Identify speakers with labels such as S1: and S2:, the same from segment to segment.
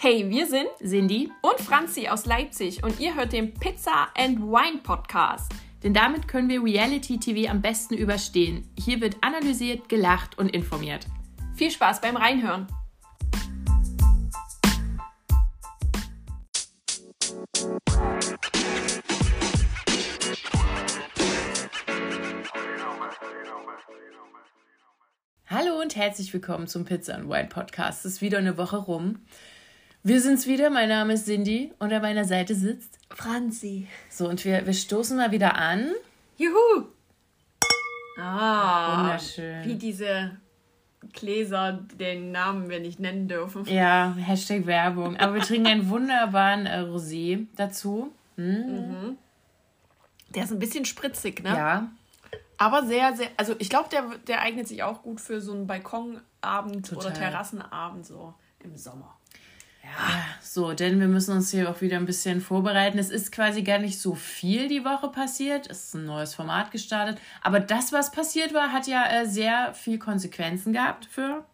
S1: Hey, wir sind
S2: Cindy
S1: und Franzi aus Leipzig und ihr hört den Pizza and Wine Podcast.
S2: Denn damit können wir Reality TV am besten überstehen. Hier wird analysiert, gelacht und informiert.
S1: Viel Spaß beim Reinhören.
S2: Hallo und herzlich willkommen zum Pizza and Wine Podcast. Es ist wieder eine Woche rum. Wir sind's wieder. Mein Name ist Cindy und an meiner Seite sitzt
S1: Franzi.
S2: So, und wir, wir stoßen mal wieder an.
S1: Juhu! Ah,
S2: Wunderschön.
S1: Wie diese Gläser, den Namen wir nicht nennen dürfen.
S2: Ja, Hashtag Werbung. Aber wir trinken einen wunderbaren äh, Rosé dazu.
S1: Der ist ein bisschen spritzig, ne?
S2: Ja,
S1: Aber sehr, sehr. Also, ich glaube, der, der eignet sich auch gut für so einen Balkonabend oder
S2: Total.
S1: Terrassenabend so im Sommer.
S2: Ja, so, denn wir müssen uns hier auch wieder ein bisschen vorbereiten. Es ist quasi gar nicht so viel die Woche passiert. Es ist ein neues Format gestartet. Aber das, was passiert war, hat ja äh, sehr viel Konsequenzen gehabt für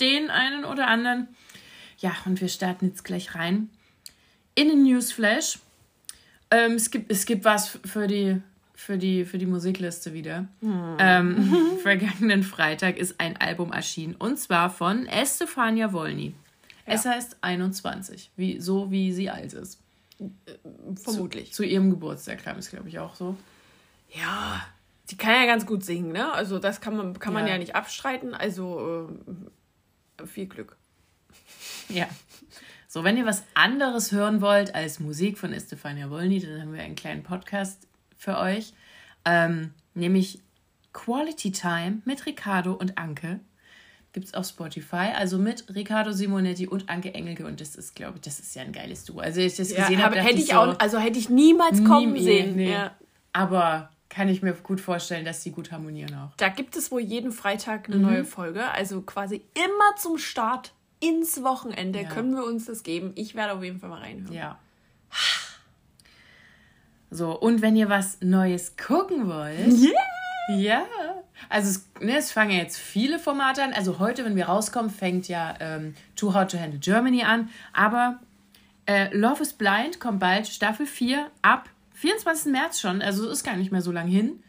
S2: den einen oder anderen. Ja, und wir starten jetzt gleich rein in den Newsflash. Ähm, es, gibt, es gibt was für die, für die, für die Musikliste wieder. Ähm, vergangenen Freitag ist ein Album erschienen. Und zwar von Estefania Wolny. Es heißt 21, wie, so wie sie alt ist.
S1: Vermutlich.
S2: Zu ihrem Geburtstag kam es, glaube ich, auch so.
S1: Ja, die kann ja ganz gut singen, ne? Also das kann man, kann man
S2: Ja.
S1: ja nicht abstreiten. Also äh, viel Glück.
S2: Ja. So, wenn ihr was anderes hören wollt als Musik von Estefania Wolny, dann haben wir einen kleinen Podcast für euch. Ähm, nämlich Quality Time mit Ricardo und Anke. Gibt es auf Spotify. Also mit Riccardo Simonetti und Anke Engelke. Und das ist, glaube ich, das ist ja ein geiles Duo. Also, als ich das
S1: Ja,
S2: gesehen habe,
S1: hätte ich
S2: so,
S1: auch, also hätte ich niemals kommen
S2: nie-
S1: sehen.
S2: nee.
S1: Ja.
S2: Aber kann ich mir gut vorstellen, dass die gut harmonieren auch.
S1: Da gibt es wohl jeden Freitag eine
S2: Mhm.
S1: neue Folge. Also quasi immer zum Start ins Wochenende
S2: Ja.
S1: können wir uns das geben. Ich werde auf jeden Fall mal reinhören.
S2: Ja. So, und wenn ihr was Neues gucken wollt.
S1: Yeah!
S2: Ja. Also es, ne, es fangen ja jetzt viele Formate an. Also heute, wenn wir rauskommen, fängt ja ähm, Too Hot to Handle Germany an. Aber äh, Love is Blind kommt bald, Staffel 4, ab 24. März schon. Also ist gar nicht mehr so lang hin.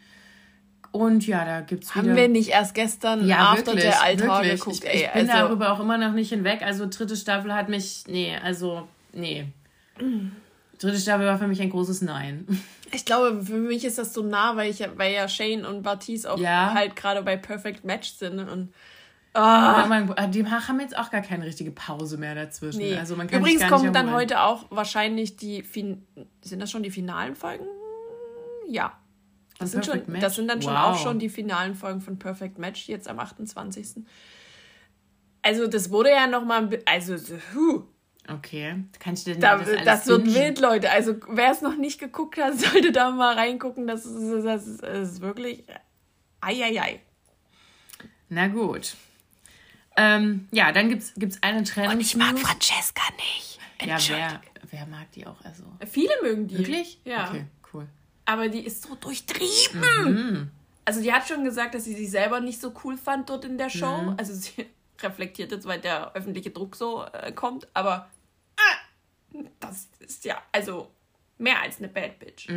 S2: Und ja, da gibt es wieder...
S1: Haben wir nicht erst gestern
S2: ja,
S1: After
S2: wirklich,
S1: der Altar
S2: wirklich.
S1: geguckt?
S2: Ich,
S1: ey,
S2: ich bin
S1: also,
S2: darüber auch immer noch nicht hinweg. Also dritte Staffel hat mich... Nee, also... Nee. Dritte Staffel war für mich ein großes Nein.
S1: Ich glaube, für mich ist das so nah, weil, ich, ja- weil ja Shane und Baptiste auch
S2: Ja.
S1: halt gerade bei Perfect Match sind. Und
S2: man, ah, die haben jetzt auch gar keine richtige Pause mehr dazwischen.
S1: nee.
S2: Also man kann
S1: Übrigens kommen dann heute auch wahrscheinlich die fin sind das schon die finalen Folgen? Ja. Das sind, schon,
S2: Match?
S1: das sind dann schon
S2: Wow.
S1: auch schon die finalen Folgen von Perfect Match, jetzt am 28. Also das wurde ja nochmal, also huh,
S2: Okay. Kann ich denn
S1: da,
S2: das
S1: das,
S2: alles
S1: wird
S2: bingen?
S1: wild, Leute. Also wer es noch nicht geguckt hat, sollte da mal reingucken. Das ist, das ist, das ist wirklich, eieiei.
S2: Na gut. Ähm, ja, dann gibt's gibt's eine Trennung.
S1: Francesca nicht.
S2: Ja, wer, wer mag die auch? Also
S1: Viele mögen die.
S2: wirklich?
S1: Ja.
S2: Okay, cool.
S1: Aber die ist so durchtrieben. Also die hat schon gesagt, dass sie sich selber nicht so cool fand dort in der Show. Also sie reflektiert jetzt, weil der öffentliche Druck so äh, kommt. Aber das ist ja also mehr als eine Bad Bitch.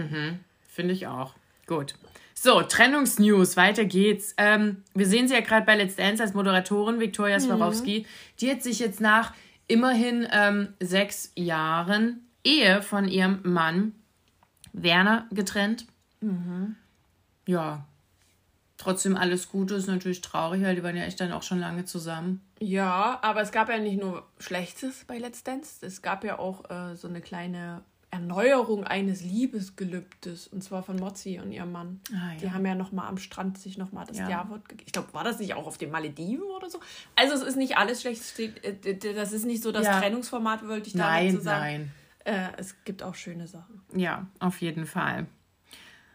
S2: Finde ich auch. Gut. So, Trennungsnews, weiter geht's. Ähm, wir sehen sie ja gerade bei Let's Dance als Moderatorin, Viktoria Swarovski. Die hat sich jetzt nach immerhin ähm, sechs Jahren Ehe von ihrem Mann Werner getrennt. Ja. Trotzdem alles Gute, ist natürlich traurig, weil die waren ja echt dann auch schon lange zusammen.
S1: Ja, aber es gab ja nicht nur Schlechtes bei Let's Dance. Es gab ja auch äh, so eine kleine Erneuerung eines Liebesgelübdes. Und zwar von Mozzi und ihrem Mann.
S2: Ah, ja.
S1: Die haben ja noch mal am Strand sich noch mal das
S2: Ja.
S1: Jawort gegeben. Ich glaube, war das nicht auch auf den Malediven oder so? Also es ist nicht alles schlecht. Äh, Das ist nicht so das
S2: Ja.
S1: Trennungsformat, wollte ich damit
S2: Nein,
S1: so sagen.
S2: nein.
S1: Äh, es gibt auch schöne Sachen.
S2: Ja, auf jeden Fall.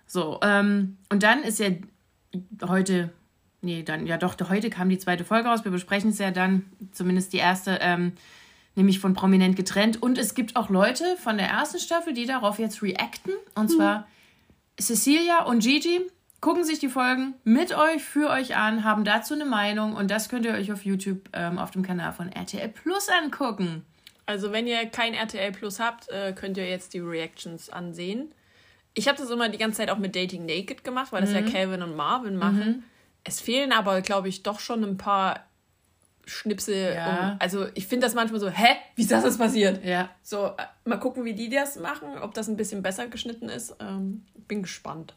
S2: So, ähm, und dann ist ja heute, nee, dann, ja doch, heute kam die zweite Folge raus. Wir besprechen es ja dann, zumindest die erste, ähm, nämlich von Prominent getrennt. Und es gibt auch Leute von der ersten Staffel, die darauf jetzt reacten. Und zwar Cecilia und Gigi gucken sich die Folgen mit euch, für euch an, haben dazu eine Meinung. Und das könnt ihr euch auf YouTube ähm, auf dem Kanal von RTL Plus angucken.
S1: Also wenn ihr kein RTL Plus habt, äh, könnt ihr jetzt die Reactions ansehen. Ich habe das immer die ganze Zeit auch mit Dating Naked gemacht, weil das ja Calvin und Marvin machen. Es fehlen aber, glaube ich, doch schon ein paar Schnipsel.
S2: Ja.
S1: Um, also ich finde das manchmal so, hä, wie ist das jetzt passiert?
S2: Ja.
S1: So, äh, mal gucken, wie die das machen, ob das ein bisschen besser geschnitten ist. Ähm, bin gespannt.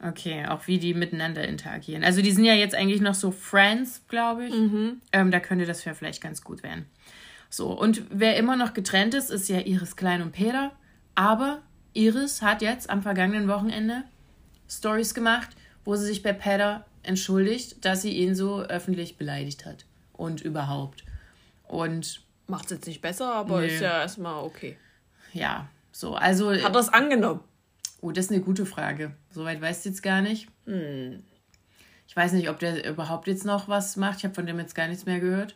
S2: Okay, auch wie die miteinander interagieren. Also die sind ja jetzt eigentlich noch so Friends, glaube ich. Ähm, da könnte das ja vielleicht ganz gut werden. So, und wer immer noch getrennt ist, ist ja Iris Klein und Peter. Aber Iris hat jetzt am vergangenen Wochenende Stories gemacht, wo sie sich bei Peter entschuldigt, dass sie ihn so öffentlich beleidigt hat. Und überhaupt. Und
S1: Macht es jetzt nicht besser, aber
S2: Nee.
S1: ist ja erstmal okay.
S2: ja, so, also.
S1: Hat er es angenommen?
S2: Oh, das ist eine gute Frage. Soweit weiß ich jetzt gar nicht. Ich weiß nicht, ob der überhaupt jetzt noch was macht. Ich habe von dem jetzt gar nichts mehr gehört.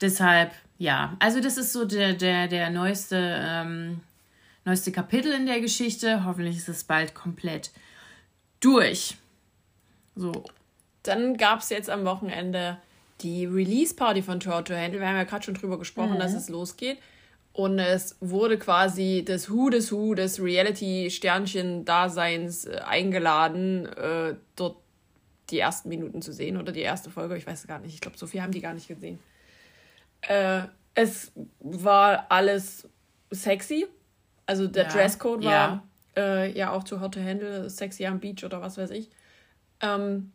S2: Deshalb, ja. Also das ist so der, der, der neueste, ähm, neueste Kapitel in der Geschichte. Hoffentlich ist es bald komplett durch. So.
S1: Dann gab es jetzt am Wochenende die Release-Party von Tour to Handle. Wir haben ja gerade schon drüber gesprochen, dass es losgeht. Und es wurde quasi das Who des Who des Reality-Sternchen-Daseins äh, eingeladen, äh, dort die ersten Minuten zu sehen oder die erste Folge. Ich weiß es gar nicht. Ich glaube, so viel haben die gar nicht gesehen. Äh, es war alles sexy. Also der
S2: Ja.
S1: Dresscode war
S2: Ja.
S1: Äh, ja auch zu Hot to Handle, sexy am Beach oder was weiß ich. Ähm,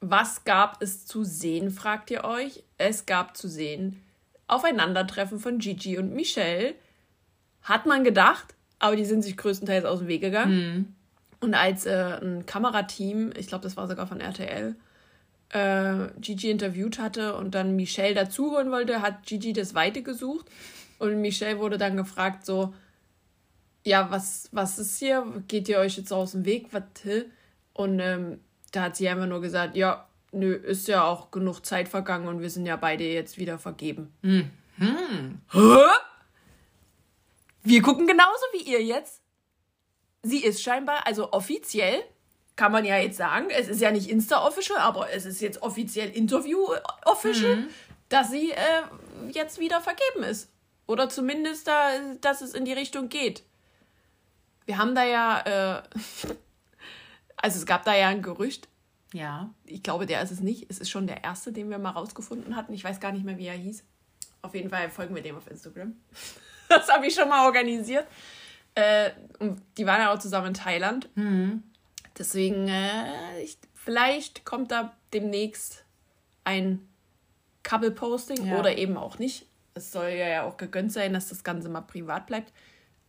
S1: was gab es zu sehen, fragt ihr euch? Es gab zu sehen Aufeinandertreffen von Gigi und Michelle. Hat man gedacht, aber die sind sich größtenteils aus dem Weg gegangen. Und als äh, ein Kamerateam, ich glaube, das war sogar von RTL, äh, Gigi interviewt hatte und dann Michelle dazuholen wollte, hat Gigi das Weite gesucht. Und Michelle wurde dann gefragt, so, ja, was, was ist hier? Geht ihr euch jetzt aus dem Weg? Was? Und ähm, da hat sie einfach nur gesagt, ja, nö, ist ja auch genug Zeit vergangen und wir sind ja beide jetzt wieder vergeben. Hä? Wir gucken genauso wie ihr jetzt. Sie ist scheinbar, also offiziell, kann man ja jetzt sagen, es ist ja nicht Insta-official, aber es ist jetzt offiziell Interview-official, dass sie äh, jetzt wieder vergeben ist. Oder zumindest, da, dass es in die Richtung geht. Wir haben da ja, äh, also es gab da ja ein Gerücht,
S2: Ja.
S1: ich glaube, der ist es nicht. Es ist schon der erste, den wir mal rausgefunden hatten. Ich weiß gar nicht mehr, wie er hieß. Auf jeden Fall folgen wir dem auf Instagram. Das habe ich schon mal organisiert. Äh, und die waren ja auch zusammen in Thailand. Deswegen, äh, ich, vielleicht kommt da demnächst ein Couple-Posting
S2: Ja.
S1: oder eben auch nicht. Es soll ja auch gegönnt sein, dass das Ganze mal privat bleibt.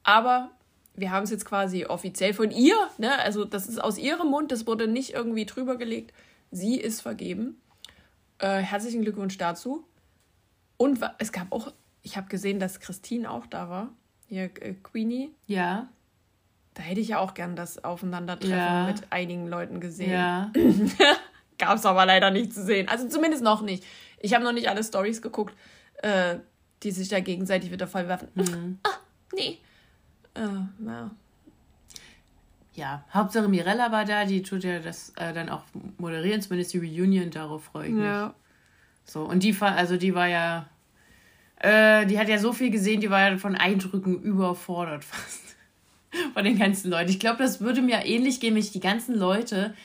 S1: Aber wir haben es jetzt quasi offiziell von ihr, ne? also das ist aus ihrem Mund, das wurde nicht irgendwie drüber gelegt. Sie ist vergeben. Äh, herzlichen Glückwunsch dazu. Und es gab auch, ich habe gesehen, dass Christine auch da war. Hier, äh, Queenie.
S2: Ja.
S1: Da hätte ich ja auch gern das Aufeinandertreffen
S2: Ja.
S1: mit einigen Leuten gesehen.
S2: Ja.
S1: Gab es aber leider nicht zu sehen. Also zumindest noch nicht. Ich habe noch nicht alle Stories geguckt, äh, die sich da gegenseitig wieder vollwerfen. Ah, nee. Äh, ja.
S2: Ja. Hauptsache Mirella war da, die tut ja das äh, dann auch moderieren, zumindest die Reunion, darauf freue ich mich.
S1: ja.
S2: So, und die, also die war ja, äh, die hat ja so viel gesehen, die war ja von Eindrücken überfordert fast. Von den ganzen Leuten. Ich glaube, das würde mir ähnlich gehen, wenn ich die ganzen Leute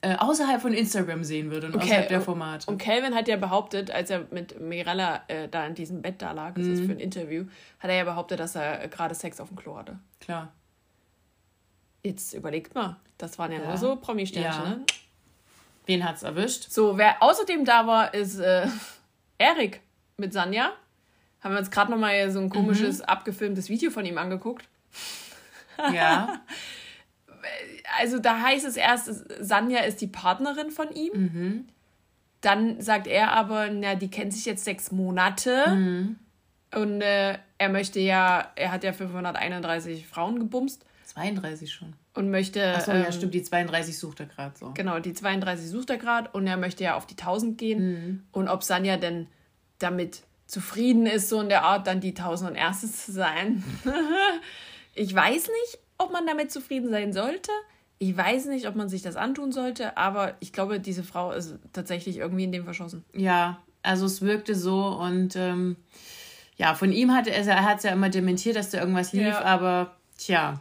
S2: äh, außerhalb von Instagram sehen würde und außerhalb der Formate.
S1: Und Calvin hat ja behauptet, als er mit Mirella äh, da in diesem Bett da lag, das ist
S2: Mhm.
S1: für ein Interview, hat er ja behauptet, dass er äh, gerade Sex auf dem Klo hatte.
S2: Klar.
S1: Jetzt überlegt mal, das waren ja,
S2: Ja.
S1: nur so Promi-Sternchen,
S2: Ja.
S1: ne?
S2: Wen hat's erwischt?
S1: So, wer außerdem da war, ist äh, Erik mit Sanja. Haben wir uns gerade noch mal so ein komisches, abgefilmtes Video von ihm angeguckt.
S2: Ja.
S1: Also da heißt es erst, Sanja ist die Partnerin von ihm. Dann sagt er aber, na, die kennt sich jetzt sechs Monate. Und äh, er möchte ja, er hat ja 531 Frauen gebumst
S2: 32 schon.
S1: und möchte.
S2: Achso,
S1: ähm,
S2: ja, stimmt, die 32 sucht er gerade so.
S1: Genau, die 32 sucht er gerade und er möchte ja auf die 1000 gehen. Und ob Sanja denn damit zufrieden ist, so in der Art, dann die 1000 und erstes zu sein. ich weiß nicht, ob man damit zufrieden sein sollte. Ich weiß nicht, ob man sich das antun sollte, aber ich glaube, diese Frau ist tatsächlich irgendwie in dem verschossen.
S2: Ja, also es wirkte so und ähm, ja, von ihm hat er, er hat es ja immer dementiert, dass da irgendwas lief, ja. aber tja,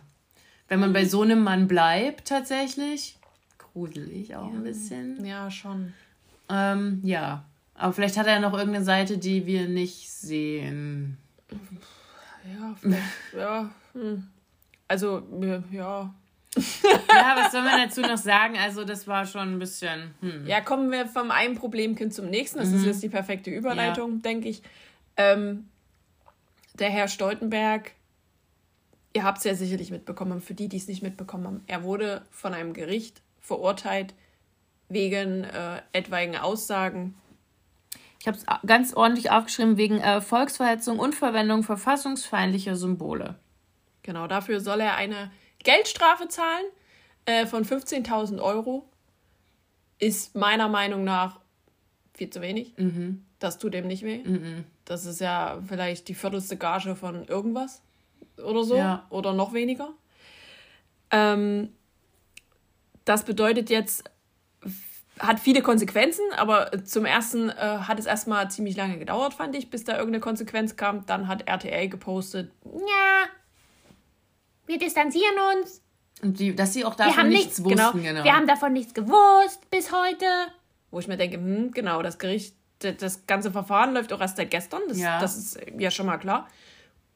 S2: wenn man bei so einem Mann bleibt, tatsächlich, gruselig auch ja. ein bisschen.
S1: Ja, schon.
S2: Ähm, ja, aber vielleicht hat er noch irgendeine Seite, die wir nicht sehen.
S1: Ja, vielleicht, ja. Hm. Also, ja.
S2: ja, was soll man dazu noch sagen? Also, das war schon ein bisschen. Hm.
S1: Ja, kommen wir vom einen Problemkind zum nächsten. Das mhm. ist jetzt die perfekte Überleitung, ja. denke ich. Ähm, der Herr Stoltenberg, ihr habt es ja sicherlich mitbekommen, für die, die es nicht mitbekommen haben, er wurde von einem Gericht verurteilt wegen äh, etwaigen Aussagen.
S2: Ich habe es ganz ordentlich aufgeschrieben, wegen äh, Volksverhetzung und Verwendung verfassungsfeindlicher Symbole.
S1: Genau, dafür soll er eine Geldstrafe zahlen äh, von 15.000 Euro. Ist meiner Meinung nach viel zu wenig. Mhm. Das tut dem nicht weh. Mhm. Das ist ja vielleicht die viertelste Gage von irgendwas oder so. Ja. Oder noch weniger. Ähm, das bedeutet jetzt, hat viele Konsequenzen, aber zum ersten äh, hat es erstmal ziemlich lange gedauert, fand ich, bis da irgendeine Konsequenz kam. Dann hat RTL gepostet, ja, wir distanzieren uns.
S2: Und die, dass sie auch davon nichts,
S1: nichts wussten, genau. genau. Wir haben davon nichts gewusst bis heute. Wo ich mir denke, hm, genau, das Gericht, das ganze Verfahren läuft auch erst seit gestern. Das, ja. das ist ja schon mal klar.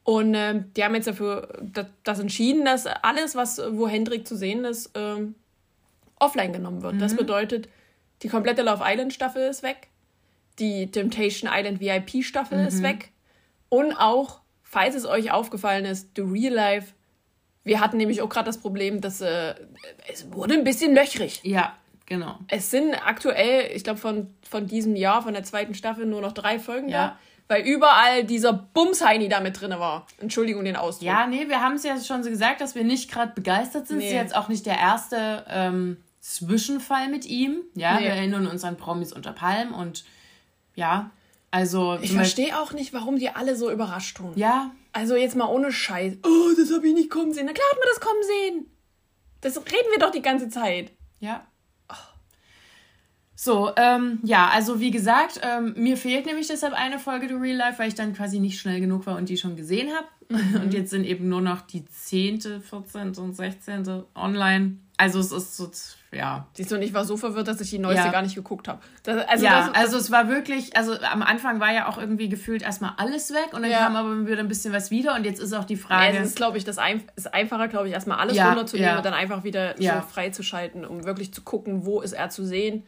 S1: Und äh, die haben jetzt dafür das, das, entschieden, dass alles, was wo Hendrik zu sehen ist, äh, offline genommen wird. Mhm. Das bedeutet, die komplette Love Island Staffel ist weg. Die Temptation Island VIP Staffel mhm. ist weg. Und auch, falls es euch aufgefallen ist, The Real Life wir hatten nämlich auch gerade das Problem, dass äh, es wurde ein bisschen löchrig.
S2: Ja, genau.
S1: Es sind aktuell, ich glaube, von, von diesem Jahr, von der zweiten Staffel, nur noch drei Folgen ja. da. Weil überall dieser Bumsheini da mit drin war. Entschuldigung den Ausdruck.
S2: Ja, nee, wir haben es ja schon so gesagt, dass wir nicht gerade begeistert sind. Nee. ist jetzt auch nicht der erste ähm, Zwischenfall mit ihm. Ja, nee. wir erinnern uns an Promis unter Palm und ja, also.
S1: Ich verstehe auch nicht, warum die alle so überrascht tun. Ja, also jetzt mal ohne Scheiß. Oh, das habe ich nicht kommen sehen. Na klar hat man das kommen sehen. Das reden wir doch die ganze Zeit.
S2: Ja. So, ähm, ja, also wie gesagt, ähm, mir fehlt nämlich deshalb eine Folge The Real Life, weil ich dann quasi nicht schnell genug war und die schon gesehen habe. Mhm. Und jetzt sind eben nur noch die 10., 14. und 16. online. Also es ist so, ja.
S1: Siehst du, und ich war so verwirrt, dass ich die neueste ja. gar nicht geguckt habe.
S2: Also ja, das, also es war wirklich, also am Anfang war ja auch irgendwie gefühlt erstmal alles weg und dann ja. kam aber wieder ein bisschen was wieder und jetzt ist auch die Frage.
S1: Ja, es ist, glaube ich, das ein, ist einfacher, glaube ich, erstmal alles ja, runterzunehmen und dann einfach wieder so freizuschalten, um wirklich zu gucken, wo ist er zu sehen.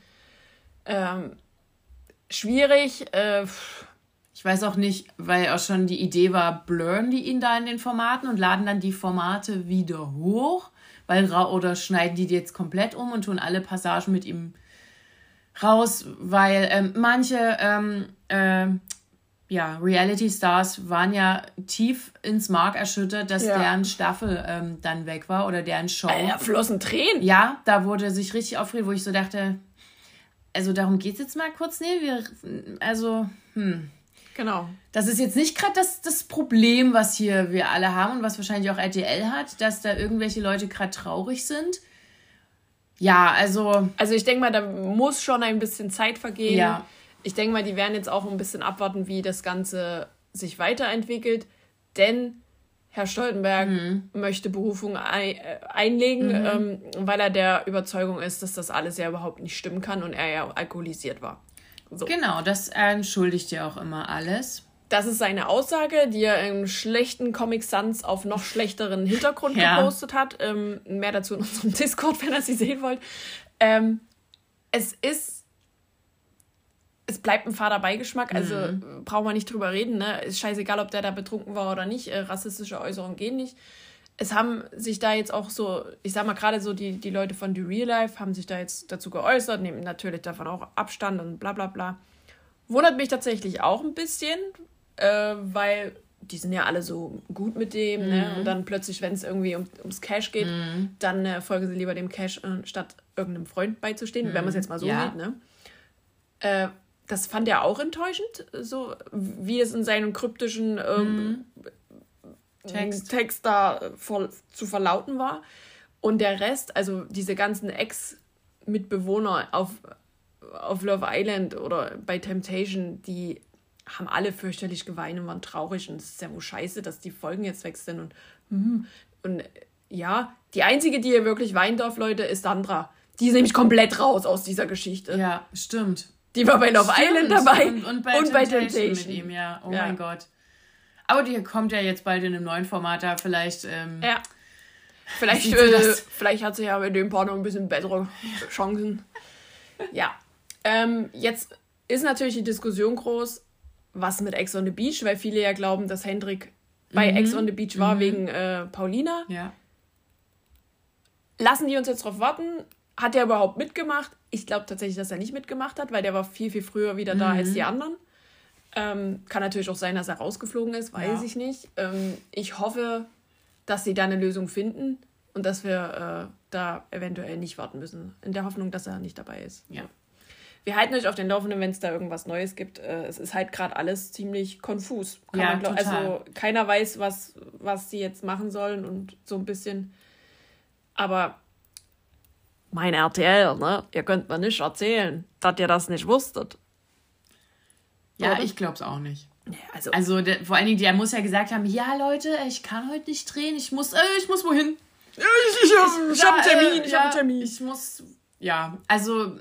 S1: Ähm, schwierig. Äh,
S2: ich weiß auch nicht, weil auch schon die Idee war, blurren die ihn da in den Formaten und laden dann die Formate wieder hoch, weil oder schneiden die jetzt komplett um und tun alle Passagen mit ihm raus, weil ähm, manche ähm, äh, ja, Reality Stars waren ja tief ins Mark erschüttert, dass ja. deren Staffel ähm, dann weg war oder deren Show.
S1: Da flossen Tränen.
S2: Ja, da wurde sich richtig aufgeregt, wo ich so dachte, also darum geht es jetzt mal kurz. Nee, wir, also, hm. Genau. Das ist jetzt nicht gerade das, das Problem, was hier wir alle haben und was wahrscheinlich auch RTL hat, dass da irgendwelche Leute gerade traurig sind. Ja, also.
S1: Also ich denke mal, da muss schon ein bisschen Zeit vergehen. Ja. Ich denke mal, die werden jetzt auch ein bisschen abwarten, wie das Ganze sich weiterentwickelt. Denn Herr Stoltenberg mhm. möchte Berufung ein, äh, einlegen, mhm. ähm, weil er der Überzeugung ist, dass das alles ja überhaupt nicht stimmen kann und er ja alkoholisiert war.
S2: So. Genau, das entschuldigt ja auch immer alles.
S1: Das ist seine Aussage, die er im schlechten Comic Sans auf noch schlechteren Hintergrund ja. gepostet hat. Ähm, mehr dazu in unserem Discord, wenn ihr sie sehen wollt. Ähm, es ist es bleibt ein fader Beigeschmack, also mhm. brauchen wir nicht drüber reden. Ne? Ist scheißegal, ob der da betrunken war oder nicht. Äh, rassistische Äußerungen gehen nicht. Es haben sich da jetzt auch so, ich sag mal gerade so, die, die Leute von The Real Life haben sich da jetzt dazu geäußert, nehmen natürlich davon auch Abstand und bla bla bla. Wundert mich tatsächlich auch ein bisschen, äh, weil die sind ja alle so gut mit dem, ne? mhm. ne? Und dann plötzlich, wenn es irgendwie um, ums Cash geht, mhm. dann äh, folgen sie lieber dem Cash, äh, statt irgendeinem Freund beizustehen, wenn man es mhm. jetzt mal so ja. sieht, ne? Äh, das fand er auch enttäuschend, so wie es in seinem kryptischen ähm, mhm. Text. Text. da voll, zu verlauten war. Und der Rest, also diese ganzen Ex-Mitbewohner auf, auf Love Island oder bei Temptation, die haben alle fürchterlich geweint und waren traurig und es ist ja wohl scheiße, dass die Folgen jetzt weg sind und, hm, und ja, die einzige, die hier wirklich weinen darf, Leute, ist Sandra. Die ist nämlich komplett raus aus dieser Geschichte.
S2: Ja, stimmt.
S1: Die war bei Love Island dabei und,
S2: und bei, und bei Temptation mit ihm, ja. Oh ja. mein Gott. Aber die kommt ja jetzt bald in einem neuen Format da, vielleicht. Ähm, ja.
S1: Vielleicht, äh, vielleicht hat sie ja mit dem Partner ein bisschen bessere Chancen. ja. Ähm, jetzt ist natürlich die Diskussion groß, was mit Ex on the Beach, weil viele ja glauben, dass Hendrik bei mhm. Ex on the Beach war mhm. wegen äh, Paulina. Ja. Lassen die uns jetzt drauf warten? Hat er überhaupt mitgemacht? Ich glaube tatsächlich, dass er nicht mitgemacht hat, weil der war viel, viel früher wieder da mhm. als die anderen. Ähm, kann natürlich auch sein, dass er rausgeflogen ist, weiß ja. ich nicht. Ähm, ich hoffe, dass sie da eine Lösung finden und dass wir äh, da eventuell nicht warten müssen, in der Hoffnung, dass er nicht dabei ist. Ja. Wir halten euch auf den Laufenden, wenn es da irgendwas Neues gibt. Äh, es ist halt gerade alles ziemlich konfus. ja, man, also keiner weiß, was, was sie jetzt machen sollen und so ein bisschen. Aber mein RTL, ne? Ihr könnt mir nicht erzählen, dass ihr das nicht wusstet.
S2: Ja, Oder? ich glaube es auch nicht. also, also der, vor allen Dingen, der muss ja gesagt haben, ja Leute, ich kann heute nicht drehen, ich muss, äh, ich muss wohin. Ich, ich, ich, ich habe einen Termin, ich ja, habe einen Termin. Ich muss, ja, also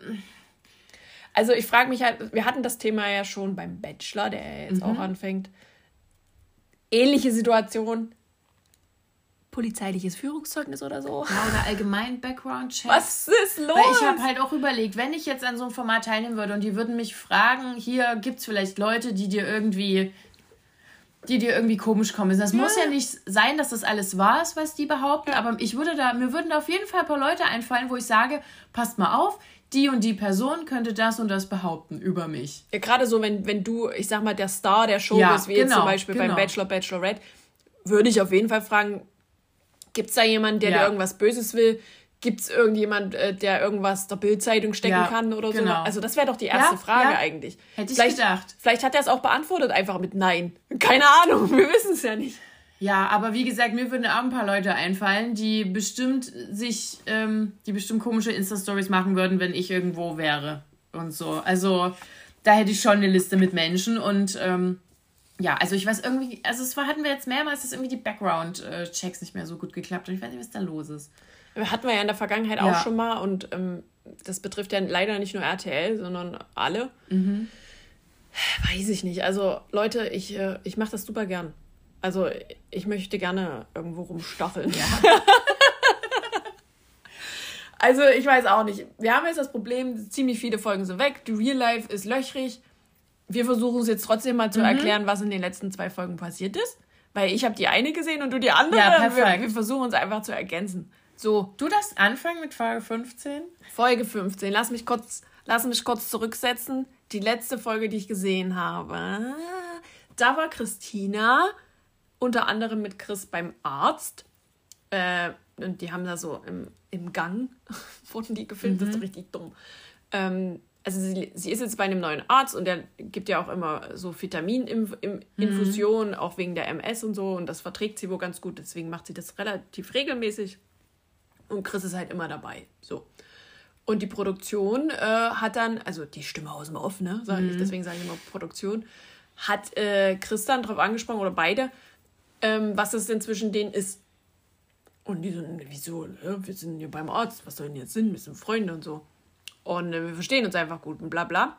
S1: also ich frage mich halt, wir hatten das Thema ja schon beim Bachelor, der jetzt mhm. auch anfängt. Ähnliche Situation. Polizeiliches Führungszeugnis oder so.
S2: Ja, oder allgemein Background-Check. Was ist los? Weil ich habe halt auch überlegt, wenn ich jetzt an so einem Format teilnehmen würde und die würden mich fragen, hier gibt es vielleicht Leute, die dir irgendwie die dir irgendwie komisch kommen. Das ja. muss ja nicht sein, dass das alles wahr ist, was die behaupten, ja. aber ich würde da, mir würden da auf jeden Fall ein paar Leute einfallen, wo ich sage, passt mal auf, die und die Person könnte das und das behaupten über mich.
S1: Ja, gerade so, wenn, wenn du, ich sag mal, der Star der Show ja, bist, wie genau, jetzt zum Beispiel genau. beim Bachelor, Bachelorette, würde ich auf jeden Fall fragen, gibt es da jemanden, der ja. dir irgendwas Böses will? Gibt es irgendjemand, äh, der irgendwas der Bildzeitung stecken ja, kann oder genau. so? Also das wäre doch die erste ja, Frage eigentlich. Hätte ich vielleicht, gedacht. Vielleicht hat er es auch beantwortet einfach mit Nein. Keine Ahnung, wir wissen es ja nicht.
S2: Ja, aber wie gesagt, mir würden auch ein paar Leute einfallen, die bestimmt sich, ähm, die bestimmt komische Insta-Stories machen würden, wenn ich irgendwo wäre und so. Also da hätte ich schon eine Liste mit Menschen und ähm, ja, also ich weiß irgendwie, also es war, hatten wir jetzt mehrmals, dass irgendwie die Background-Checks nicht mehr so gut geklappt und ich weiß nicht, was da los ist.
S1: Hatten wir ja in der Vergangenheit ja. auch schon mal und ähm, das betrifft ja leider nicht nur RTL, sondern alle. Mhm. Weiß ich nicht. Also Leute, ich, äh, ich mache das super gern. Also ich möchte gerne irgendwo rumstacheln. Ja. also ich weiß auch nicht. Wir haben jetzt das Problem, ziemlich viele Folgen sind weg. Die Real Life ist löchrig. Wir versuchen es jetzt trotzdem mal zu mhm. erklären, was in den letzten zwei Folgen passiert ist. Weil ich habe die eine gesehen und du die andere. Ja, perfekt. Wir, wir versuchen uns einfach zu ergänzen. So.
S2: Du darfst anfangen mit Folge 15?
S1: Folge 15. Lass mich kurz, lass mich kurz zurücksetzen. Die letzte Folge, die ich gesehen habe. Da war Christina unter anderem mit Chris beim Arzt. Äh, und die haben da so im, im Gang, wurden die gefilmt, mhm. das ist mhm. richtig dumm. Ähm, also sie, sie ist jetzt bei einem neuen Arzt und der gibt ja auch immer so Vitamininfusionen, mhm. auch wegen der MS und so. Und das verträgt sie wohl ganz gut, deswegen macht sie das relativ regelmäßig. Und Chris ist halt immer dabei. So. Und die Produktion äh, hat dann, also die Stimme aus dem Off, ne? Sag ich, mhm. deswegen sage ich immer Produktion, hat äh, Chris dann drauf angesprochen, oder beide, ähm, was es denn zwischen denen ist. Und die so, wieso, ne? wir sind hier beim Arzt, was soll denn jetzt Sinn, wir sind Freunde und so. Und äh, wir verstehen uns einfach gut und bla bla.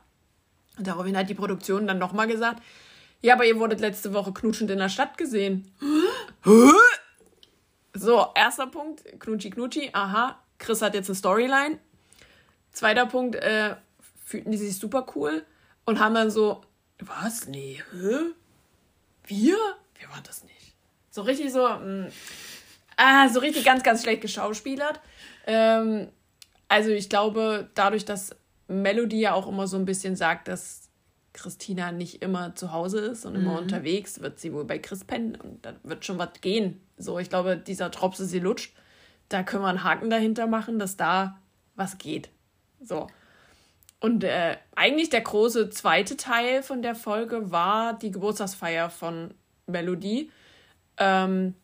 S1: Und daraufhin hat die Produktion dann nochmal gesagt, ja, aber ihr wurdet letzte Woche knutschend in der Stadt gesehen. so, erster Punkt, Knutschi Knutschi, aha, Chris hat jetzt eine Storyline. Zweiter Punkt, äh, fühlten die sich super cool und haben dann so, was? Nee, hä? Wir? Wir waren das nicht. So richtig so, mh, mm, ah, so richtig ganz, ganz schlecht geschauspielert. Ähm, also ich glaube, dadurch, dass Melody ja auch immer so ein bisschen sagt, dass Christina nicht immer zu Hause ist und immer mhm. unterwegs, wird sie wohl bei Chris pennen und da wird schon was gehen. So, ich glaube, dieser Tropse, sie lutscht. Da können wir einen Haken dahinter machen, dass da was geht. So. Und äh, eigentlich der große zweite Teil von der Folge war die Geburtstagsfeier von Melody ähm,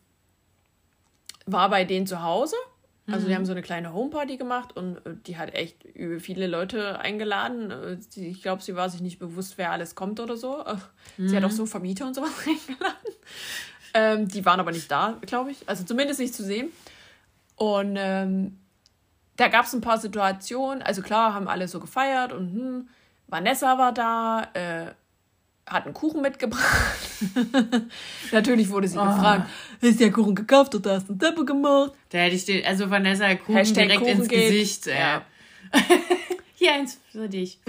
S1: war bei denen zu Hause Also die haben so eine kleine Homeparty gemacht und äh, die hat echt viele Leute eingeladen. Äh, Ich glaube, sie war sich nicht bewusst, wer alles kommt oder so. Äh, Sie hat auch so Vermieter und sowas eingeladen. Ähm, die waren aber nicht da, glaube ich. Also zumindest nicht zu sehen. Und ähm, da gab es ein paar Situationen. Also klar, haben alle so gefeiert und hm, Vanessa war da, äh, hat einen Kuchen mitgebracht. Natürlich wurde sie
S2: Oh.
S1: gefragt, ist der Kuchen gekauft oder hast du einen Deppe gemacht?
S2: Da hätte ich den, also Vanessa Kuchen
S1: Hashtag
S2: direkt
S1: Kuchen
S2: ins
S1: geht.
S2: Gesicht. Äh.
S1: Ja.
S2: Hier eins für dich.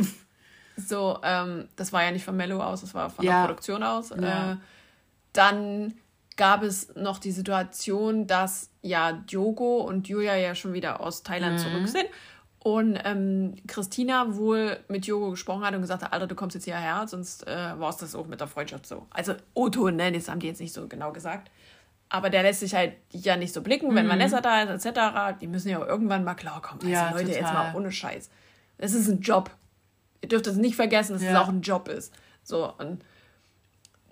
S1: So, ähm, das war ja nicht von Mello aus, das war von
S2: Ja.
S1: der Produktion aus.
S2: Ja.
S1: Äh, dann gab es noch die Situation, dass ja Diogo und Julia ja schon wieder aus Thailand
S2: Mhm.
S1: zurück sind. Und ähm, Christina wohl mit Diogo gesprochen hat und gesagt hat, Alter, du kommst jetzt hierher, sonst äh, war es das auch mit der Freundschaft so. Also Otto, ne, das haben die jetzt nicht so genau gesagt. Aber der lässt sich halt ja nicht so blicken, wenn Vanessa da ist, etc. Die müssen ja auch irgendwann mal klarkommen. Also
S2: Ja,
S1: Leute, jetzt
S2: total.
S1: mal ohne Scheiß. Es ist ein Job. Ihr dürft es nicht vergessen, dass es
S2: Ja.
S1: auch ein Job ist. So, und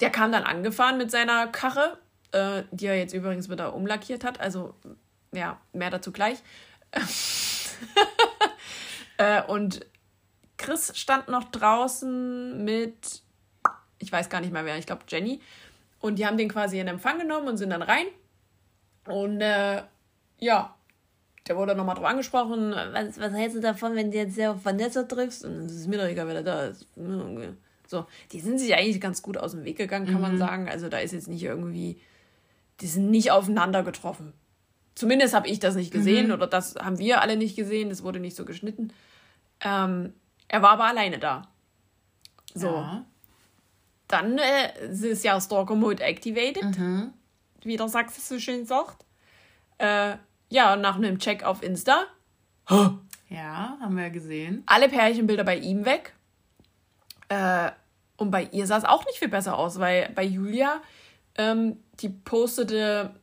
S1: der kam dann angefahren mit seiner Karre, äh, die er jetzt übrigens wieder umlackiert hat. Also, ja, mehr dazu gleich. äh, und Chris stand noch draußen mit, ich weiß gar nicht mehr wer, ich glaube Jenny. Und die haben den quasi in Empfang genommen und sind dann rein. Und äh, ja, der wurde nochmal drauf angesprochen. Was, was hältst du davon, wenn du jetzt sehr auf Vanessa triffst? Und es ist mir doch egal, wer da ist. So, die sind sich eigentlich ganz gut aus dem Weg gegangen, kann man sagen. Also da ist jetzt nicht irgendwie, die sind nicht aufeinander getroffen. Zumindest habe ich das nicht gesehen oder das haben wir alle nicht gesehen. Das wurde nicht so geschnitten. Ähm, er war aber alleine da. So,
S2: Ja.
S1: dann äh, ist ja Stalker Mode activated,
S2: Mhm.
S1: wie der Sachse so schön sagt. Äh, ja, nach einem Check auf Insta,
S2: Ja, haben wir gesehen.
S1: alle Pärchenbilder bei ihm weg. Äh, und bei ihr sah es auch nicht viel besser aus, weil bei Julia, ähm, die postete,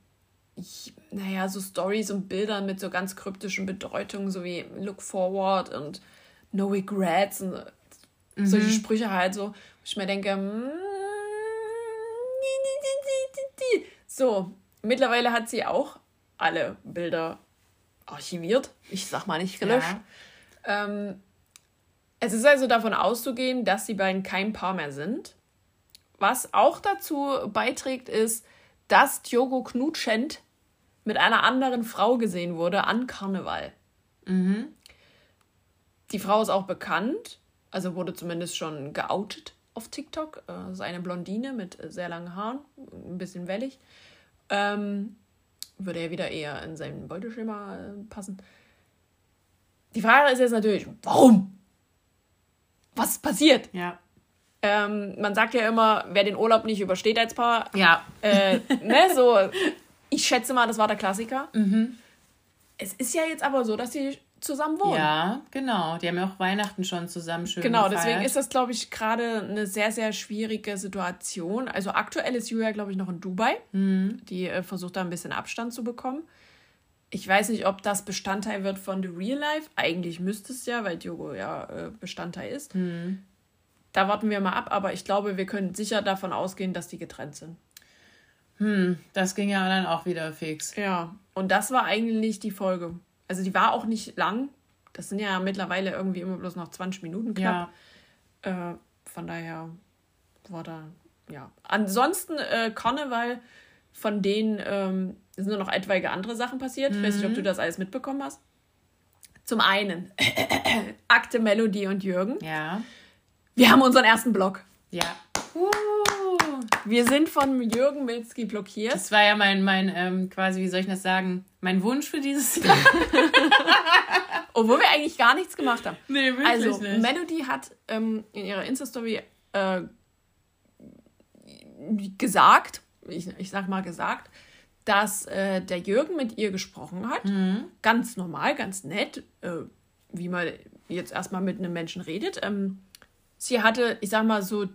S1: naja, so Stories und Bildern mit so ganz kryptischen Bedeutungen, so wie Look Forward und No Regrets und solche Sprüche halt so. Wo ich mir denke, mm, so, mittlerweile hat sie auch alle Bilder archiviert. Ich sag mal nicht gelöscht.
S2: Ja.
S1: Ähm, es ist also davon auszugehen, dass die beiden kein Paar mehr sind. Was auch dazu beiträgt, ist, dass Diogo knutschend mit einer anderen Frau gesehen wurde an Karneval. Die Frau ist auch bekannt, also wurde zumindest schon geoutet auf TikTok. Äh, Das ist eine Blondine mit äh, sehr langen Haaren, ein bisschen wellig. Ähm, würde ja wieder eher in sein Beuteschema äh, passen. Die Frage ist jetzt natürlich, warum? Was ist passiert?
S2: Ja.
S1: Ähm, man sagt ja immer, wer den Urlaub nicht übersteht als Paar,
S2: Ja.
S1: äh, ne, so, ich schätze mal, das war der Klassiker. Es ist ja jetzt aber so, dass sie zusammen wohnen.
S2: Ja, genau. Die haben ja auch Weihnachten schon zusammen schön
S1: Genau,
S2: gefeiert.
S1: deswegen ist das, glaube ich, gerade eine sehr, sehr schwierige Situation. Also aktuell ist Julia, glaube ich, noch in Dubai. Die äh, versucht da ein bisschen Abstand zu bekommen. Ich weiß nicht, ob das Bestandteil wird von The Real Life. Eigentlich müsste es ja, weil Diogo ja äh, Bestandteil ist. Da warten wir mal ab, aber ich glaube, wir können sicher davon ausgehen, dass die getrennt sind.
S2: Das ging ja dann auch wieder fix.
S1: Ja, und das war eigentlich die Folge. Also die war auch nicht lang. Das sind ja mittlerweile irgendwie immer bloß noch 20 Minuten knapp.
S2: Ja.
S1: Äh, von daher war da, ja. Ansonsten äh, Karneval, von denen ähm, sind nur noch etwaige andere Sachen passiert. Ich weiß nicht, ob du das alles mitbekommen hast. Zum einen Akte, Melody und Jürgen.
S2: Ja.
S1: Wir haben unseren ersten Blog.
S2: Ja. Uh.
S1: Wir sind von Jürgen Milzki blockiert.
S2: Das war ja mein, mein ähm, quasi, wie soll ich das sagen, mein Wunsch für dieses Jahr.
S1: Obwohl wir eigentlich gar nichts gemacht haben.
S2: nee, wirklich
S1: Also,
S2: nicht.
S1: Melody hat ähm, in ihrer Insta-Story äh, gesagt, ich, ich sag mal gesagt, dass äh, der Jürgen mit ihr gesprochen hat. Ganz normal, ganz nett, äh, wie man jetzt erstmal mit einem Menschen redet. Ähm, sie hatte, ich sag mal so,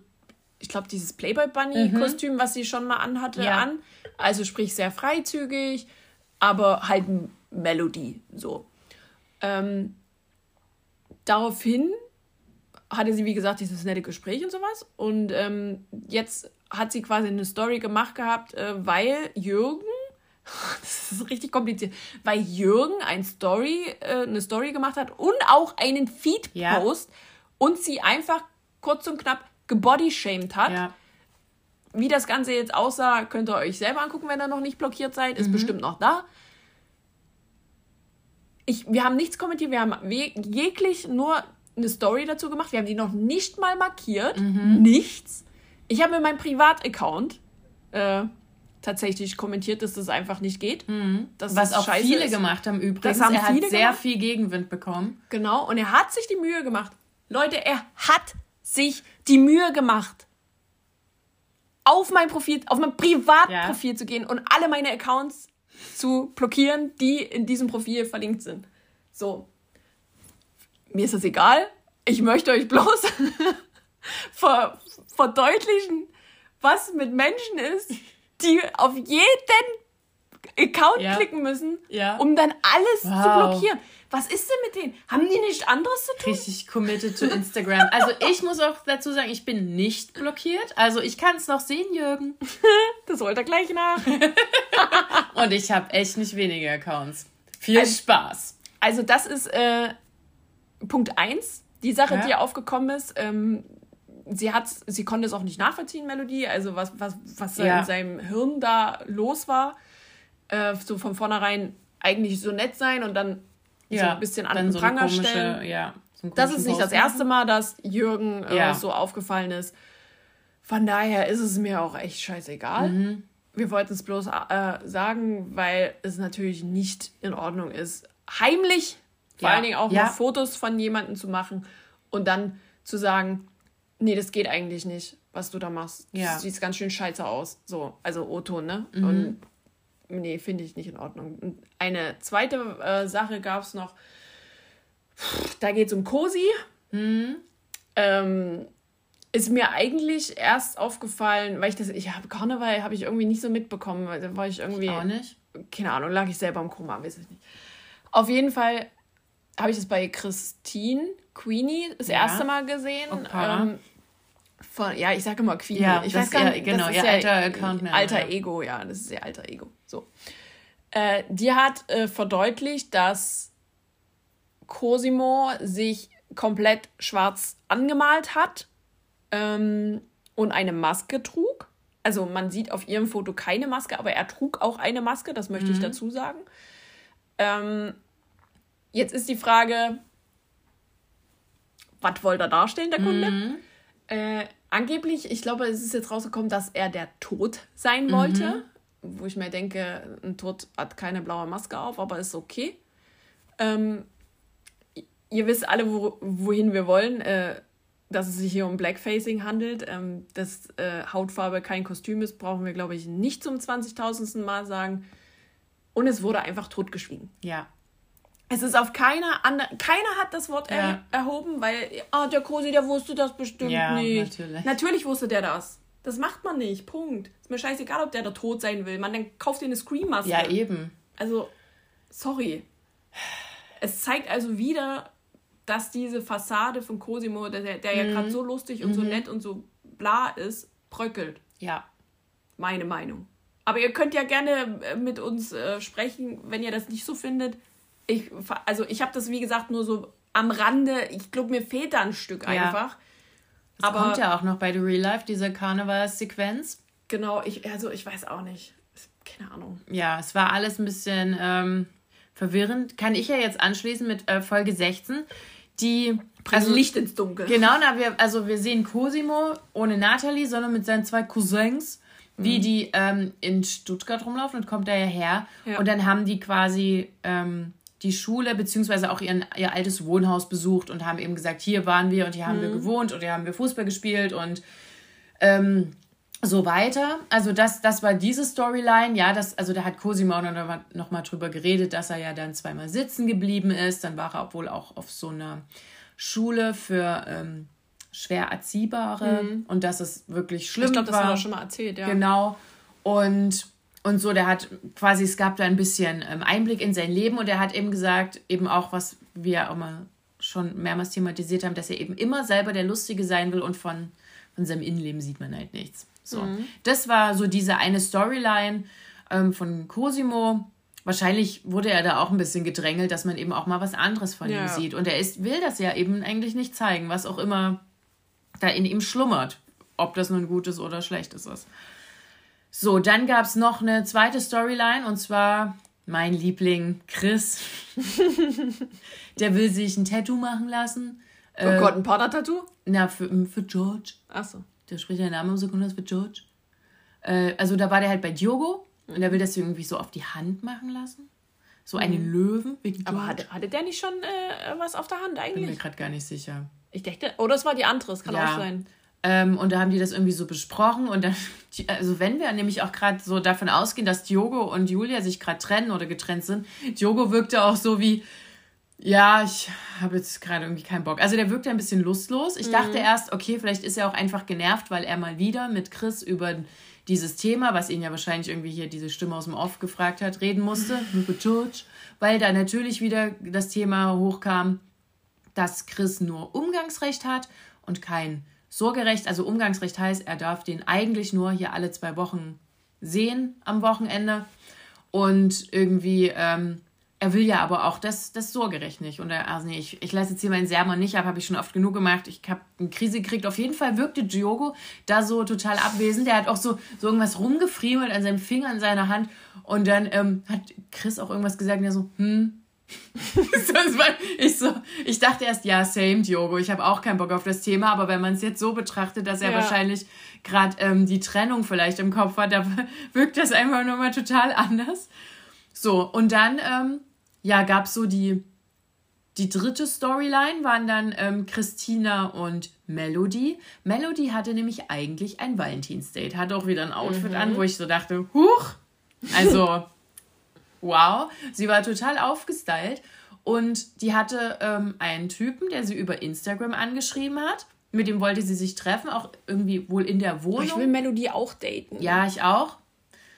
S1: ich glaube, dieses Playboy Bunny-Kostüm, was sie schon mal anhatte,
S2: Ja.
S1: an. Also sprich sehr freizügig, aber halt Melodie so. Ähm, daraufhin hatte sie, wie gesagt, dieses nette Gespräch und sowas. Und ähm, jetzt hat sie quasi eine Story gemacht gehabt, äh, weil Jürgen Das ist richtig kompliziert, weil Jürgen ein Story, äh, eine Story gemacht hat und auch einen Feed-Post ja. und sie einfach kurz und knapp gebodyshamed hat. Ja. Wie das Ganze jetzt aussah, könnt ihr euch selber angucken, wenn ihr noch nicht blockiert seid. Ist mhm. bestimmt noch da. Ich, wir haben nichts kommentiert, wir haben jeglich nur eine Story dazu gemacht. Wir haben die noch nicht mal markiert. Mhm. Nichts. Ich habe in meinem Privataccount äh, tatsächlich kommentiert, dass das einfach nicht geht. Mhm.
S2: Was auch viele ist. gemacht haben übrigens. Das haben er hat sehr gemacht. viel Gegenwind bekommen.
S1: Genau, und er hat sich die Mühe gemacht. Leute, er hat sich die Mühe gemacht, auf mein Profil, auf mein Privatprofil ja. zu gehen und alle meine Accounts zu blockieren, die in diesem Profil verlinkt sind. So. Mir ist das egal. Ich möchte euch bloß ver verdeutlichen, was mit Menschen ist, die auf jeden Account ja. klicken müssen, ja. um dann alles wow. zu blockieren. Was ist denn mit denen? Haben die nichts anderes zu
S2: tun? Richtig committed to Instagram. Also ich muss auch dazu sagen, ich bin nicht blockiert. Also ich kann es noch sehen, Jürgen.
S1: das holt er gleich nach.
S2: Und ich habe echt nicht wenige Accounts. Viel also, Spaß.
S1: Also das ist äh, Punkt 1. Die Sache, ja. die aufgekommen ist, ähm, sie hat, sie konnte es auch nicht nachvollziehen, Melodie, also was, was, was ja. in seinem Hirn da los war. Äh, so von vornherein eigentlich so nett sein und dann ja, so ein bisschen an den so Pranger komische, stellen. Ja, so das ist nicht das erste Mal, dass Jürgen äh, ja. so aufgefallen ist. Von daher ist es mir auch echt scheißegal. Mhm. Wir wollten es bloß äh, sagen, weil es natürlich nicht in Ordnung ist, heimlich vor allen Dingen auch ja. noch Fotos von jemandem zu machen und dann zu sagen, nee, das geht eigentlich nicht, was du da machst. Ja. Das sieht ganz schön scheiße aus. So, also O-Ton, ne? Mhm. Und nee, finde ich nicht in Ordnung. Und eine zweite äh, Sache gab es noch, da geht es um Cosi. Mhm. Ähm, ist mir eigentlich erst aufgefallen, weil ich das, ich habe Karneval habe ich irgendwie nicht so mitbekommen, weil da war ich irgendwie. Auch nicht. Keine Ahnung, lag ich selber im Koma, weiß ich nicht. Auf jeden Fall habe ich das bei Christine Queenie das ja. erste Mal gesehen. Okay. Ähm, von, ja, ich sage immer Queenie. Ja, ich weiß gar nicht, genau, ihr alter Account. Alter. Ego, ja, das ist ihr alter Ego. So. Äh, die hat äh, verdeutlicht, dass Cosimo sich komplett schwarz angemalt hat ähm, und eine Maske trug. Also man sieht auf ihrem Foto keine Maske, aber er trug auch eine Maske, das möchte mhm. ich dazu sagen. Ähm, jetzt ist die Frage, was wollte er darstellen, der Kunde? Mhm. Äh, angeblich, ich glaube, es ist jetzt rausgekommen, dass er der Tod sein mhm. wollte. Wo ich mir denke, ein Tod hat keine blaue Maske auf, aber ist okay. Ähm, ihr wisst alle, wo, wohin wir wollen, äh, dass es sich hier um Blackfacing handelt. Ähm, dass äh, Hautfarbe kein Kostüm ist, brauchen wir, glaube ich, nicht zum 20.000. Mal sagen. Und es wurde einfach totgeschwiegen. Ja, es ist auf keiner anderen, keiner hat das Wort ja. er, erhoben, weil, oh, der Kosi, der wusste das bestimmt ja, nicht. Natürlich. natürlich wusste der das. Das macht man nicht. Punkt. Ist mir scheißegal, ob der da tot sein will. Man dann kauft dir eine Scream-Maske. Ja, eben. Also, sorry. Es zeigt also wieder, dass diese Fassade von Cosimo, der, der mhm. ja gerade so lustig und mhm. so nett und so bla ist, bröckelt. Ja. Meine Meinung. Aber ihr könnt ja gerne äh, mit uns äh, sprechen, wenn ihr das nicht so findet ich, also ich habe das wie gesagt nur so am Rande. Ich glaube, mir fehlt da ein Stück ja. einfach.
S2: Das Aber kommt ja auch noch bei The Real Life, diese Karnevalssequenz.
S1: Genau, ich, also ich weiß auch nicht. Keine Ahnung.
S2: Ja, es war alles ein bisschen ähm, verwirrend. Kann ich ja jetzt anschließen mit äh, Folge 16. Die also Licht ins Dunkel. Genau, na, wir, also wir sehen Cosimo ohne Nathalie, sondern mit seinen zwei Cousins, wie mhm. die ähm, in Stuttgart rumlaufen und kommt da ja her. Ja. Und dann haben die quasi ähm, die Schule beziehungsweise auch ihren, ihr altes Wohnhaus besucht und haben eben gesagt, hier waren wir und hier haben mhm. wir gewohnt und hier haben wir Fußball gespielt und ähm, so weiter. Also das, das war diese Storyline. Ja, das, also da hat Cosimo auch noch, noch mal drüber geredet, dass er ja dann zweimal sitzen geblieben ist. Dann war er wohl auch auf so einer Schule für ähm, schwer Erziehbare mhm. und dass es wirklich schlimm ich glaub, war. Ich glaube, das hat er schon mal erzählt, ja. Genau. Und und so, der hat quasi, es gab da ein bisschen ähm, Einblick in sein Leben und er hat eben gesagt, eben auch, was wir auch mal schon mehrmals thematisiert haben, dass er eben immer selber der Lustige sein will und von, von seinem Innenleben sieht man halt nichts. So. Mhm. Das war so diese eine Storyline. ähm, von Cosimo. Wahrscheinlich wurde er da auch ein bisschen gedrängelt, dass man eben auch mal was anderes von ja. ihm sieht. Und er ist, will das ja eben eigentlich nicht zeigen, was auch immer da in ihm schlummert. Ob das nun Gutes oder Schlechtes ist. So, dann gab es noch eine zweite Storyline und zwar mein Liebling Chris. der will sich ein Tattoo machen lassen.
S1: Oh äh, Gott, ein Partner-Tattoo?
S2: Na, für, für George. Ach so. Der spricht ja Name kommt das für George. Äh, also da war der halt bei Diogo und der will das irgendwie so auf die Hand machen lassen. So einen mhm. Löwen.
S1: Aber hatte, hatte der nicht schon äh, was auf der Hand eigentlich?
S2: Bin mir gerade gar nicht sicher.
S1: Ich dachte, oh, das war die andere, das kann ja. auch sein.
S2: Ähm, und da haben die das irgendwie so besprochen. Und dann, also wenn wir nämlich auch gerade so davon ausgehen, dass Diogo und Julia sich gerade trennen oder getrennt sind, Diogo wirkte auch so wie, ja, ich habe jetzt gerade irgendwie keinen Bock. Also der wirkte ein bisschen lustlos. Ich mhm. dachte erst, okay, vielleicht ist er auch einfach genervt, weil er mal wieder mit Chris über dieses Thema, was ihn ja wahrscheinlich irgendwie hier diese Stimme aus dem Off gefragt hat, reden musste, weil da natürlich wieder das Thema hochkam, dass Chris nur Umgangsrecht hat und kein Sorgerecht. Also Umgangsrecht heißt, er darf den eigentlich nur hier alle zwei Wochen sehen am Wochenende und irgendwie ähm, er will ja aber auch das, das Sorgerecht nicht. Und er, also nee, ich, ich lasse jetzt hier meinen Sermon nicht ab, habe ich schon oft genug gemacht. Ich habe eine Krise gekriegt. Auf jeden Fall wirkte Diogo da so total abwesend. Der hat auch so, so irgendwas rumgefriemelt an seinem Finger, an seiner Hand. Und dann ähm, hat Chris auch irgendwas gesagt und er so, hm. ich, so, ich dachte erst, ja, same, Diogo. Ich habe auch keinen Bock auf das Thema. Aber wenn man es jetzt so betrachtet, dass er ja. wahrscheinlich gerade ähm, die Trennung vielleicht im Kopf hat, da wirkt das einfach nochmal total anders. So, und dann ähm, ja, gab es so die, die dritte Storyline, waren dann ähm, Christina und Melody. Melody hatte nämlich eigentlich ein Valentinsdate, hatte auch wieder ein Outfit mhm. an, wo ich so dachte, huch, also wow, sie war total aufgestylt und die hatte ähm, einen Typen, der sie über Instagram angeschrieben hat. Mit dem wollte sie sich treffen, auch irgendwie wohl in der Wohnung.
S1: Ich will Melody auch daten.
S2: Ja, ich auch.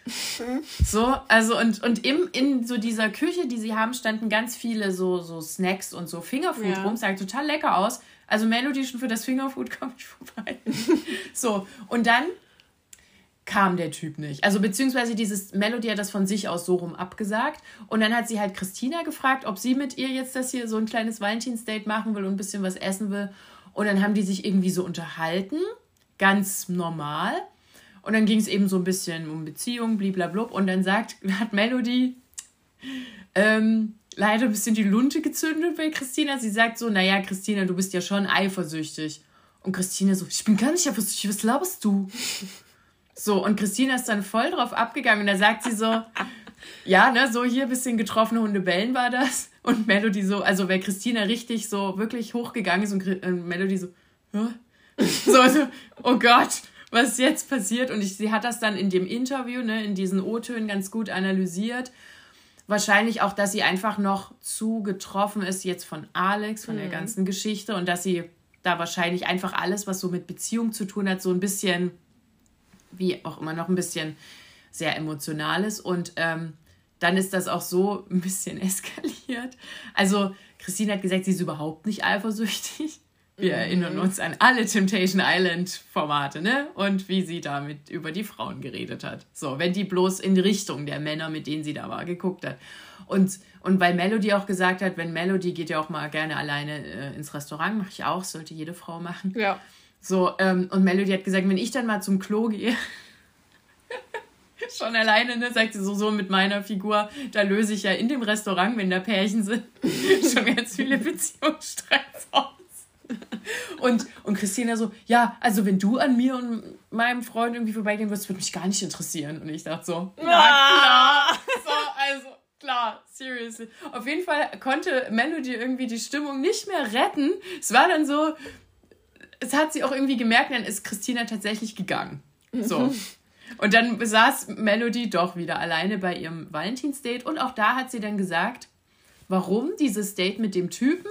S2: So, also und, und im, in so dieser Küche, die sie haben, standen ganz viele so, so Snacks und so Fingerfood ja. rum. Sah total lecker aus. Also Melody schon für das Fingerfood komme ich vorbei. so, und dann kam der Typ nicht. Also beziehungsweise dieses Melody hat das von sich aus so rum abgesagt. Und dann hat sie halt Christina gefragt, ob sie mit ihr jetzt das hier so ein kleines Valentinsdate machen will und ein bisschen was essen will. Und dann haben die sich irgendwie so unterhalten. Ganz normal. Und dann ging es eben so ein bisschen um Beziehung, bliblablub. Und dann sagt, hat Melody ähm, leider ein bisschen die Lunte gezündet bei Christina. Sie sagt so, naja, Christina, du bist ja schon eifersüchtig. Und Christina so, ich bin gar nicht eifersüchtig, was laberst du? So, und Christina ist dann voll drauf abgegangen und da sagt sie so, ja, ne, so hier ein bisschen getroffene Hunde bellen war das. Und Melody so, also weil Christina richtig so wirklich hochgegangen ist und Melody so, Hä? so, also, oh Gott was jetzt passiert. Und ich, sie hat das dann in dem Interview, ne, in diesen O-Tönen ganz gut analysiert. Wahrscheinlich auch, dass sie einfach noch zu getroffen ist jetzt von Alex, von mhm. der ganzen Geschichte und dass sie da wahrscheinlich einfach alles, was so mit Beziehung zu tun hat, so ein bisschen, wie auch immer noch ein bisschen sehr emotional ist. Und ähm, dann ist das auch so ein bisschen eskaliert. Also Christine hat gesagt, sie ist überhaupt nicht eifersüchtig. Wir mhm. erinnern uns an alle Temptation Island Formate, ne? Und wie sie damit über die Frauen geredet hat. So, wenn die bloß in Richtung der Männer, mit denen sie da war, geguckt hat. Und, und weil Melody auch gesagt hat, wenn Melody geht ja auch mal gerne alleine äh, ins Restaurant, mache ich auch, sollte jede Frau machen. Ja. So, ähm, und Melody hat gesagt, wenn ich dann mal zum Klo gehe, schon alleine, ne, sagt sie so, so mit meiner Figur, da löse ich ja in dem Restaurant, wenn da Pärchen sind, schon ganz viele Beziehungsstreits aus. Und, und Christina so, ja, also wenn du an mir und meinem Freund irgendwie vorbeigehen würdest, würde mich gar nicht interessieren. Und ich dachte so, na klar. So, also klar, seriously. Auf jeden Fall konnte Melody irgendwie die Stimmung nicht mehr retten. Es war dann so, es hat sie auch irgendwie gemerkt, dann ist Christina tatsächlich gegangen. So. Und dann saß Melody doch wieder alleine bei ihrem Valentinsdate und auch da hat sie dann gesagt, warum dieses Date mit dem Typen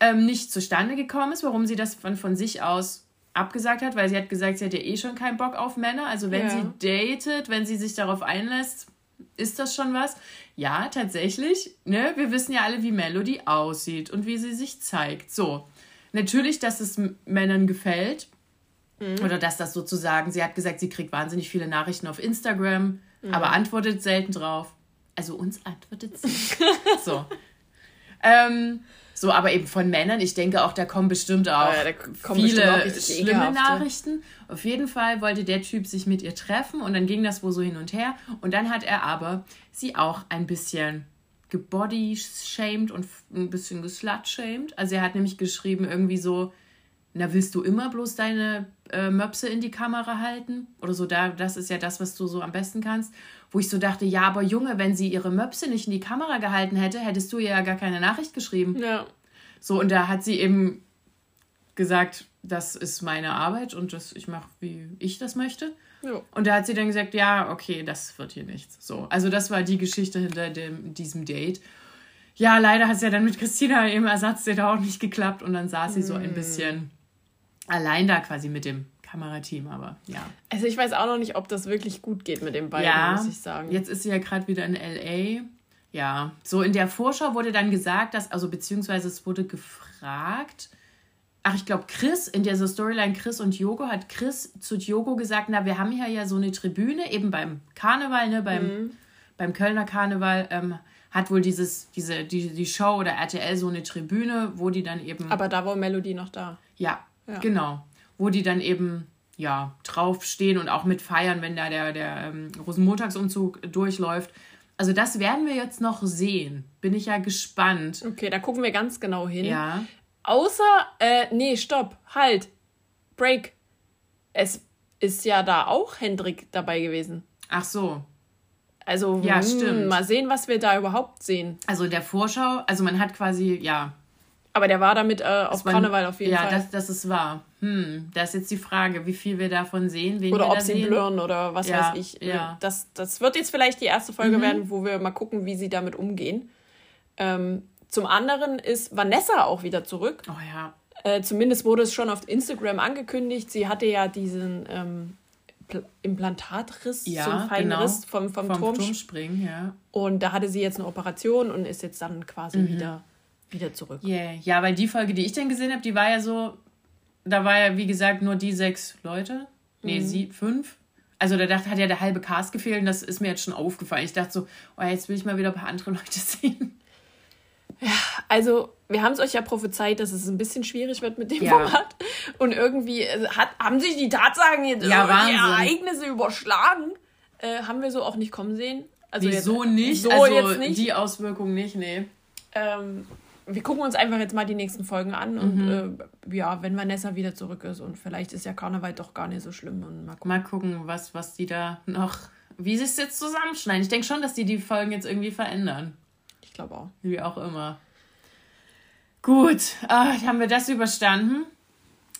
S2: ähm, nicht zustande gekommen ist, warum sie das von, von sich aus abgesagt hat, weil sie hat gesagt, sie hat ja eh schon keinen Bock auf Männer. Also wenn ja. sie datet, wenn sie sich darauf einlässt, ist das schon was? Ja, tatsächlich. Ne? Wir wissen ja alle, wie Melody aussieht und wie sie sich zeigt. So. Natürlich, dass es Männern gefällt. Mhm. Oder dass das sozusagen, sie hat gesagt, sie kriegt wahnsinnig viele Nachrichten auf Instagram mhm. aber antwortet selten drauf. Also uns antwortet sie. so. Ähm, so, aber eben von Männern, ich denke auch, da kommen bestimmt auch ja, kommen viele bestimmt auch schlimme ekelhafte. Nachrichten. Auf jeden Fall wollte der Typ sich mit ihr treffen und dann ging das wohl so hin und her. Und dann hat er aber sie auch ein bisschen gebody-shamed und ein bisschen geslut-shamed. Also er hat nämlich geschrieben irgendwie so, na, willst du immer bloß deine äh, Möpse in die Kamera halten? Oder so, da, das ist ja das, was du so am besten kannst. Wo ich so dachte, ja, aber Junge, wenn sie ihre Möpse nicht in die Kamera gehalten hätte, hättest du ihr ja gar keine Nachricht geschrieben. Ja. So, und da hat sie eben gesagt, das ist meine Arbeit und das, ich mache, wie ich das möchte. Ja. Und da hat sie dann gesagt, ja, okay, das wird hier nichts. So, also das war die Geschichte hinter dem, diesem Date. Ja, leider hat es ja dann mit Christina im Ersatzdate auch nicht geklappt und dann saß sie so ein mm. bisschen allein da quasi mit dem Kamerateam, aber ja.
S1: Also ich weiß auch noch nicht, ob das wirklich gut geht mit den beiden, ja, muss ich sagen.
S2: Jetzt ist sie ja gerade wieder in LA. Ja, so in der Vorschau wurde dann gesagt, dass, also beziehungsweise es wurde gefragt, ach, ich glaube, Chris, in dieser Storyline Chris und Yogo, hat Chris zu Yogo gesagt, na, wir haben hier ja so eine Tribüne, eben beim Karneval, ne, beim, mhm. beim Kölner Karneval, ähm, hat wohl dieses, diese, die, die Show oder RTL so eine Tribüne, wo die dann eben.
S1: Aber da war Melodie noch da.
S2: Ja, ja. Genau. Wo die dann eben ja, draufstehen und auch mit feiern, wenn da der, der ähm, Rosenmontagsumzug durchläuft. Also das werden wir jetzt noch sehen. Bin ich ja gespannt.
S1: Okay, da gucken wir ganz genau hin. Ja. Außer, äh, nee, stopp, halt, Break. Es ist ja da auch Hendrik dabei gewesen.
S2: Ach so.
S1: Also, ja, mh, hm, stimmt. mal sehen, was wir da überhaupt sehen.
S2: Also in der Vorschau, also man hat quasi, ja,
S1: aber der war damit äh, auf man, Karneval auf jeden
S2: ja,
S1: Fall.
S2: Ja, das, das ist wahr. Hm, da ist jetzt die Frage, wie viel wir davon sehen. Wen oder ob sie sehen. blurren
S1: oder was ja, weiß ich. Ja. Das, das wird jetzt vielleicht die erste Folge mhm. werden, wo wir mal gucken, wie sie damit umgehen. Ähm, zum anderen ist Vanessa auch wieder zurück.
S2: Oh ja.
S1: Äh, zumindest wurde es schon auf Instagram angekündigt. Sie hatte ja diesen ähm, Implantatriss, ja, so einen feinen genau. Riss vom, vom, vom Turm. Turmspringen, ja. Und da hatte sie jetzt eine Operation und ist jetzt dann quasi mhm. wieder wieder zurück.
S2: Yeah. Ja, weil die Folge, die ich dann gesehen habe, die war ja so, da war ja, wie gesagt, nur die sechs Leute. Nee, mhm. sie, fünf. Also da dachte, hat ja der halbe Cast gefehlt und das ist mir jetzt schon aufgefallen. Ich dachte so, oh, jetzt will ich mal wieder ein paar andere Leute sehen.
S1: Ja, also wir haben es euch ja prophezeit, dass es ein bisschen schwierig wird mit dem ja. Format. Und irgendwie äh, hat, haben sich die Tatsachen jetzt ja, die Ereignisse überschlagen. Äh, haben wir so auch nicht kommen sehen. Also Wieso jetzt,
S2: nicht? So also jetzt nicht. die Auswirkungen nicht, nee.
S1: Ähm, wir gucken uns einfach jetzt mal die nächsten Folgen an und mhm. äh, ja, wenn Vanessa wieder zurück ist und vielleicht ist ja Karneval doch gar nicht so schlimm und
S2: mal gucken, mal gucken was, was die da noch, wie sie es jetzt zusammenschneiden. Ich denke schon, dass die die Folgen jetzt irgendwie verändern.
S1: Glaube auch.
S2: Wie auch immer. Gut, äh, haben wir das überstanden.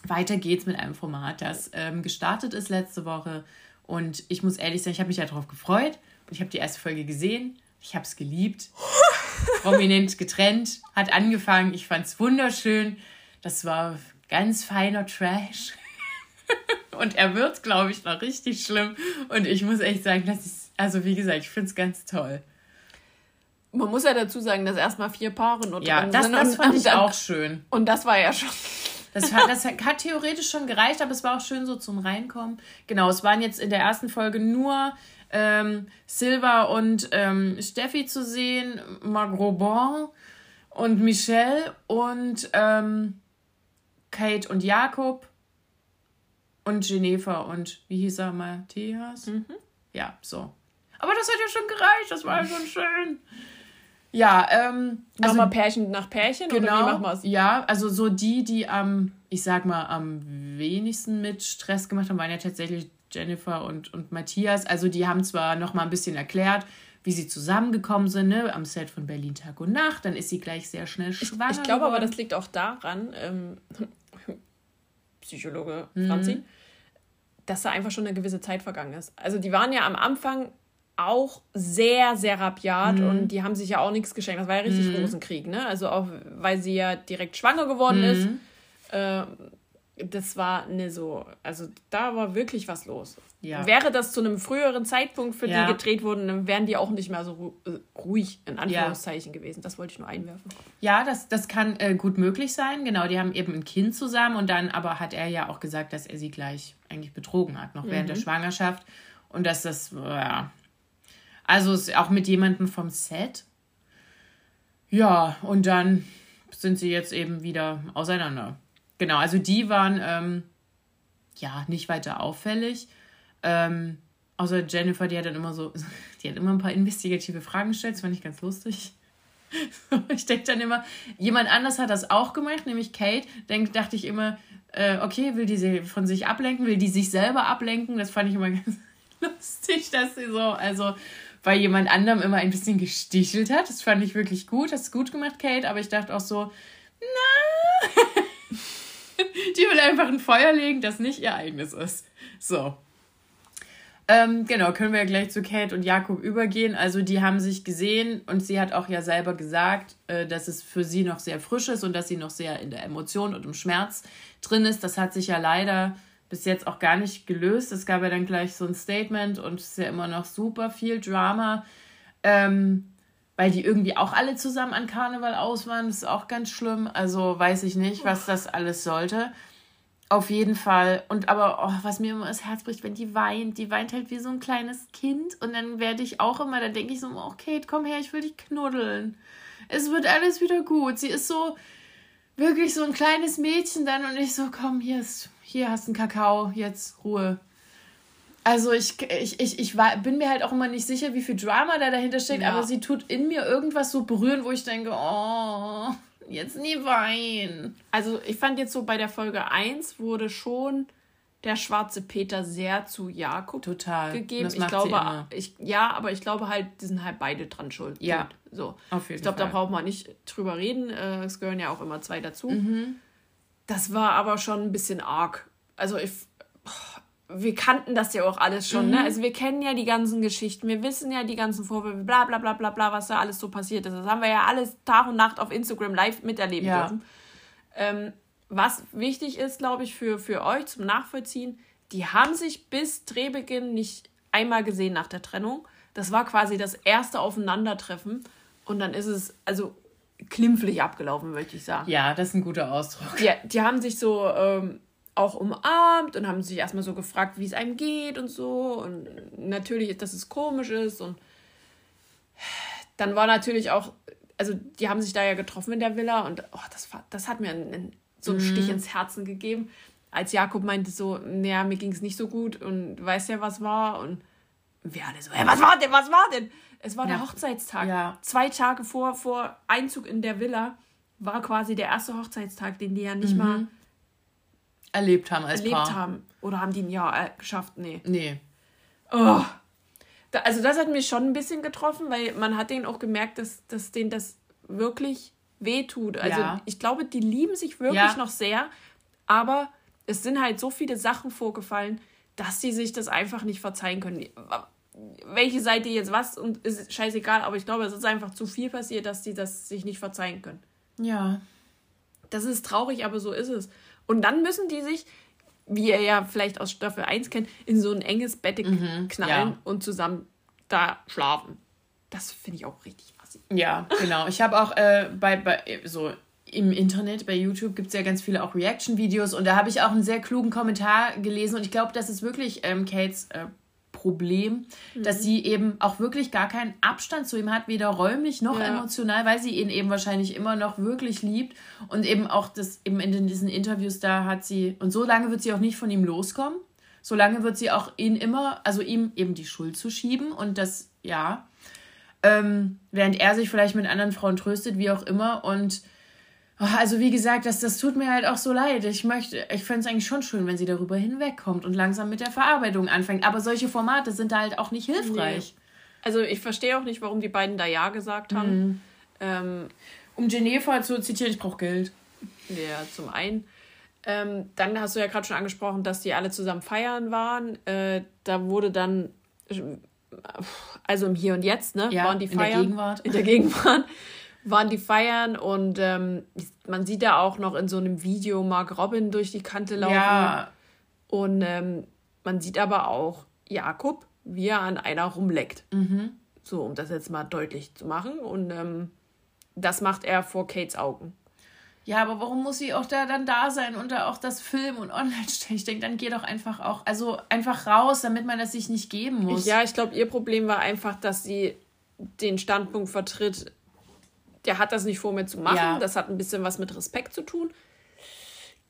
S2: Weiter geht's mit einem Format, das ähm, gestartet ist letzte Woche und ich muss ehrlich sein, ich habe mich ja darauf gefreut ich habe die erste Folge gesehen. Ich habe es geliebt. prominent getrennt, hat angefangen. Ich fand es wunderschön. Das war ganz feiner Trash. Und er wird, glaube ich, noch richtig schlimm. Und ich muss echt sagen, das ist, also wie gesagt, ich finde es ganz toll.
S1: Man muss ja dazu sagen, dass erstmal vier Paare nur ja, drin das, sind. Ja, das fand und, ich auch schön. Und das war ja schon.
S2: Das hat, das hat theoretisch schon gereicht, aber es war auch schön so zum Reinkommen. Genau, es waren jetzt in der ersten Folge nur ähm, Silva und ähm, Steffi zu sehen, Marc Robin und Michelle und ähm, Kate und Jakob und Geneva und wie hieß er, Matthias? Mhm. Ja, so. Aber das hat ja schon gereicht, das war schon schön. Ja, ähm.
S1: Also, Nochmal Pärchen nach Pärchen genau, oder wie machen wir es?
S2: Ja, also so die, die am, ich sag mal, am wenigsten mit Stress gemacht haben, waren ja tatsächlich Jennifer und, und Matthias, also die haben zwar noch mal ein bisschen erklärt, wie sie zusammengekommen sind, ne, am Set von Berlin Tag und Nacht, dann ist sie gleich sehr schnell
S1: schwanger. Ich, ich glaube aber, das liegt auch daran, ähm, Psychologe mhm. Franzi, dass da einfach schon eine gewisse Zeit vergangen ist. Also die waren ja am Anfang auch sehr, sehr rabiat mhm. und die haben sich ja auch nichts geschenkt. Das war ja richtig mhm. Rosenkrieg, ne? Also auch, weil sie ja direkt schwanger geworden mhm. ist. Äh, das war eine so, also da war wirklich was los. Ja. Wäre das zu einem früheren Zeitpunkt für ja. die gedreht worden, dann wären die auch nicht mehr so äh, ruhig, in Anführungszeichen, ja. gewesen. Das wollte ich nur einwerfen.
S2: Ja, das, das kann äh, gut möglich sein. Genau, die haben eben ein Kind zusammen und dann aber hat er ja auch gesagt, dass er sie gleich eigentlich betrogen hat, noch mhm. während der mhm. Schwangerschaft. Und dass das, ja, Also auch mit jemandem vom Set. Ja, und dann sind sie jetzt eben wieder auseinander. Genau, also die waren ähm, ja nicht weiter auffällig. Ähm, außer Jennifer, die hat dann immer so, die hat immer ein paar investigative Fragen gestellt, das fand ich ganz lustig. ich denke dann immer, jemand anders hat das auch gemacht, nämlich Kate. Denk, dachte ich immer, äh, okay, will die sie von sich ablenken, will die sich selber ablenken? Das fand ich immer ganz lustig, dass sie so, also bei jemand anderem immer ein bisschen gestichelt hat. Das fand ich wirklich gut. Hast du gut gemacht, Kate, aber ich dachte auch so, na. die will einfach ein Feuer legen, das nicht ihr eigenes ist. So. Ähm, genau, können wir ja gleich zu Kate und Jakob übergehen. Also die haben sich gesehen und sie hat auch ja selber gesagt, äh, dass es für sie noch sehr frisch ist und dass sie noch sehr in der Emotion und im Schmerz drin ist. Das hat sich ja leider bis jetzt auch gar nicht gelöst. Es gab ja dann gleich so ein Statement und es ist ja immer noch super viel Drama, ähm, weil die irgendwie auch alle zusammen an Karneval aus waren. Das ist auch ganz schlimm. Also weiß ich nicht, was das alles sollte. Auf jeden Fall. Und aber, oh, was mir immer das Herz bricht, wenn die weint, die weint halt wie so ein kleines Kind. Und dann werde ich auch immer, dann denke ich so, oh, Kate, komm her, ich will dich knuddeln. Es wird alles wieder gut. Sie ist so, wirklich so ein kleines Mädchen dann und ich so, komm, hier ist, hier hast du einen Kakao, jetzt Ruhe. Also ich, ich, ich, ich war, bin mir halt auch immer nicht sicher, wie viel Drama da dahinter steckt, ja. aber sie tut in mir irgendwas so berühren, wo ich denke, oh, Jetzt nie weinen.
S1: Also ich fand jetzt so bei der Folge 1 wurde schon der schwarze Peter sehr zu Jakob Total. gegeben. ich glaube, ich, ja, aber ich glaube halt, die sind halt beide dran schuld. Ja. So. Auf jeden ich glaube, da braucht man nicht drüber reden. Äh, es gehören ja auch immer zwei dazu. Mhm. Das war aber schon ein bisschen arg. Also ich, wir kannten das ja auch alles schon, ne? mhm. ne? Also wir kennen ja die ganzen Geschichten, wir wissen ja die ganzen Vorwürfe, bla bla bla bla bla, was da alles so passiert ist. Das haben wir ja alles Tag und Nacht auf Instagram live miterleben ja. dürfen. Ähm, was wichtig ist, glaube ich, für, für euch zum Nachvollziehen, die haben sich bis Drehbeginn nicht einmal gesehen nach der Trennung. Das war quasi das erste Aufeinandertreffen. Und dann ist es, also klimpflich abgelaufen, möchte ich sagen.
S2: Ja, das ist ein guter Ausdruck.
S1: Ja, die haben sich so ähm, auch umarmt und haben sich erstmal so gefragt, wie es einem geht und so. Und natürlich, dass es komisch ist. Und dann war natürlich auch, also die haben sich da ja getroffen in der Villa und oh, das, das hat mir einen, so einen mhm. Stich ins Herzen gegeben. Als Jakob meinte so, naja, mir ging es nicht so gut und weiß ja, was war. Und wir alle so, hey, was war denn, was war denn? Es war der Hochzeitstag. Ja. Zwei Tage vor, vor Einzug in der Villa war quasi der erste Hochzeitstag, den die ja nicht mhm. mal erlebt haben als erlebt Paar. haben. Oder haben die ein Jahr äh, geschafft? Nee. Nee. Oh. Da, also das hat mich schon ein bisschen getroffen, weil man hat denen auch gemerkt, dass, dass denen das wirklich wehtut. Also ja. ich glaube, die lieben sich wirklich ja. noch sehr, aber es sind halt so viele Sachen vorgefallen, dass sie sich das einfach nicht verzeihen können. Welche Seite jetzt was und ist scheißegal, aber ich glaube, es ist einfach zu viel passiert, dass sie das sich nicht verzeihen können. Ja. Das ist traurig, aber so ist es. Und dann müssen die sich, wie ihr ja vielleicht aus Staffel 1 kennt, in so ein enges Bett mhm, knallen ja. und zusammen da schlafen. Das finde ich auch richtig assi.
S2: Ja, genau. Ich habe auch äh, bei, bei so im Internet, bei YouTube gibt es ja ganz viele auch Reaction-Videos und da habe ich auch einen sehr klugen Kommentar gelesen und ich glaube, das ist wirklich ähm, Kates äh, Problem, mhm. dass sie eben auch wirklich gar keinen Abstand zu ihm hat, weder räumlich noch ja. emotional, weil sie ihn eben wahrscheinlich immer noch wirklich liebt und eben auch das eben in diesen Interviews da hat sie und so lange wird sie auch nicht von ihm loskommen. Solange wird sie auch ihn immer, also ihm eben die Schuld zu schieben und das, ja, ähm, während er sich vielleicht mit anderen Frauen tröstet, wie auch immer und also wie gesagt, das, das tut mir halt auch so leid. Ich möchte, ich fände es eigentlich schon schön, wenn sie darüber hinwegkommt und langsam mit der Verarbeitung anfängt. Aber solche Formate sind da halt auch nicht hilfreich. Nee.
S1: Also ich verstehe auch nicht, warum die beiden da Ja gesagt haben. Mhm. Ähm,
S2: um Geneva zu zitieren, ich brauche Geld.
S1: Ja, zum einen. Ähm, dann hast du ja gerade schon angesprochen, dass die alle zusammen feiern waren. Äh, da wurde dann, also im Hier und Jetzt, ne, ja, waren die Feiern. In der Gegenwart. In der Gegenwart waren die feiern und ähm, man sieht da auch noch in so einem Video Mark Robin durch die Kante laufen. Ja. Und ähm, man sieht aber auch Jakob, wie er an einer rumleckt. Mhm. So, um das jetzt mal deutlich zu machen. Und ähm, das macht er vor Kates Augen.
S2: ja, aber warum muss sie auch da dann da sein und da auch das Film und online stellen? Ich denke, dann geh doch einfach auch, also einfach raus, damit man das sich nicht geben muss.
S1: Ja, ich glaube, ihr Problem war einfach, dass sie den Standpunkt vertritt, der hat das nicht vor mir zu machen. Ja. Das hat ein bisschen was mit Respekt zu tun.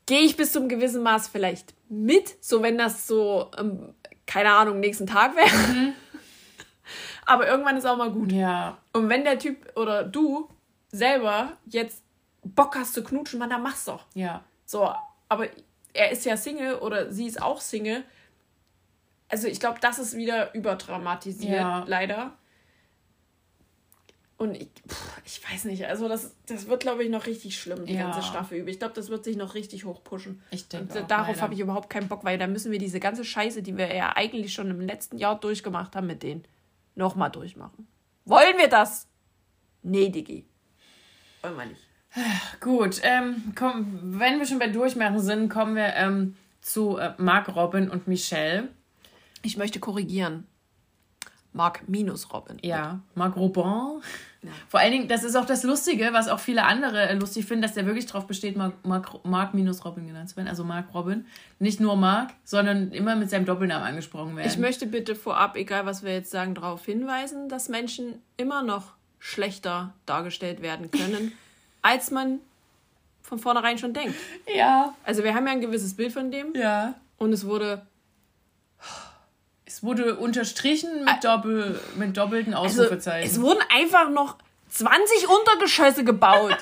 S1: Gehe ich bis zum gewissen Maß vielleicht mit, so wenn das so, ähm, keine Ahnung, nächsten Tag wäre. Mhm. Aber irgendwann ist auch mal gut. Ja. Und wenn der Typ oder du selber jetzt Bock hast zu knutschen, man, dann mach's doch. Ja. So, aber er ist ja Single oder sie ist auch Single. Also ich glaube, das ist wieder überdramatisiert, ja. leider. Und ich, pff, ich weiß nicht, also das, das wird, glaube ich, noch richtig schlimm, die ja. ganze Staffel über. Ich glaube, das wird sich noch richtig hochpushen. Ich denke. Und darauf habe ich überhaupt keinen Bock, weil da müssen wir diese ganze Scheiße, die wir ja eigentlich schon im letzten Jahr durchgemacht haben mit denen, nochmal durchmachen. Wollen wir das? Nee, Digi. Wollen wir nicht.
S2: Gut, ähm, komm, wenn wir schon bei Durchmachen sind, kommen wir ähm, zu äh, Marc Robin und Michelle.
S1: Ich möchte korrigieren. Marc minus Robin.
S2: Ja, Marc Robin. Ja. Vor allen Dingen, das ist auch das Lustige, was auch viele andere äh, lustig finden, dass der wirklich darauf besteht, Marc, Marc, Marc minus Robin genannt zu werden. Also Marc Robin. Nicht nur Marc, sondern immer mit seinem Doppelnamen angesprochen werden.
S1: Ich möchte bitte vorab, egal was wir jetzt sagen, darauf hinweisen, dass Menschen immer noch schlechter dargestellt werden können als man von vornherein schon denkt. Ja. Also wir haben ja ein gewisses Bild von dem. Ja. Und es wurde.
S2: Es wurde unterstrichen mit, Doppel, mit doppelten also, Ausrufezeichen.
S1: Also, es wurden einfach noch 20 Untergeschosse gebaut.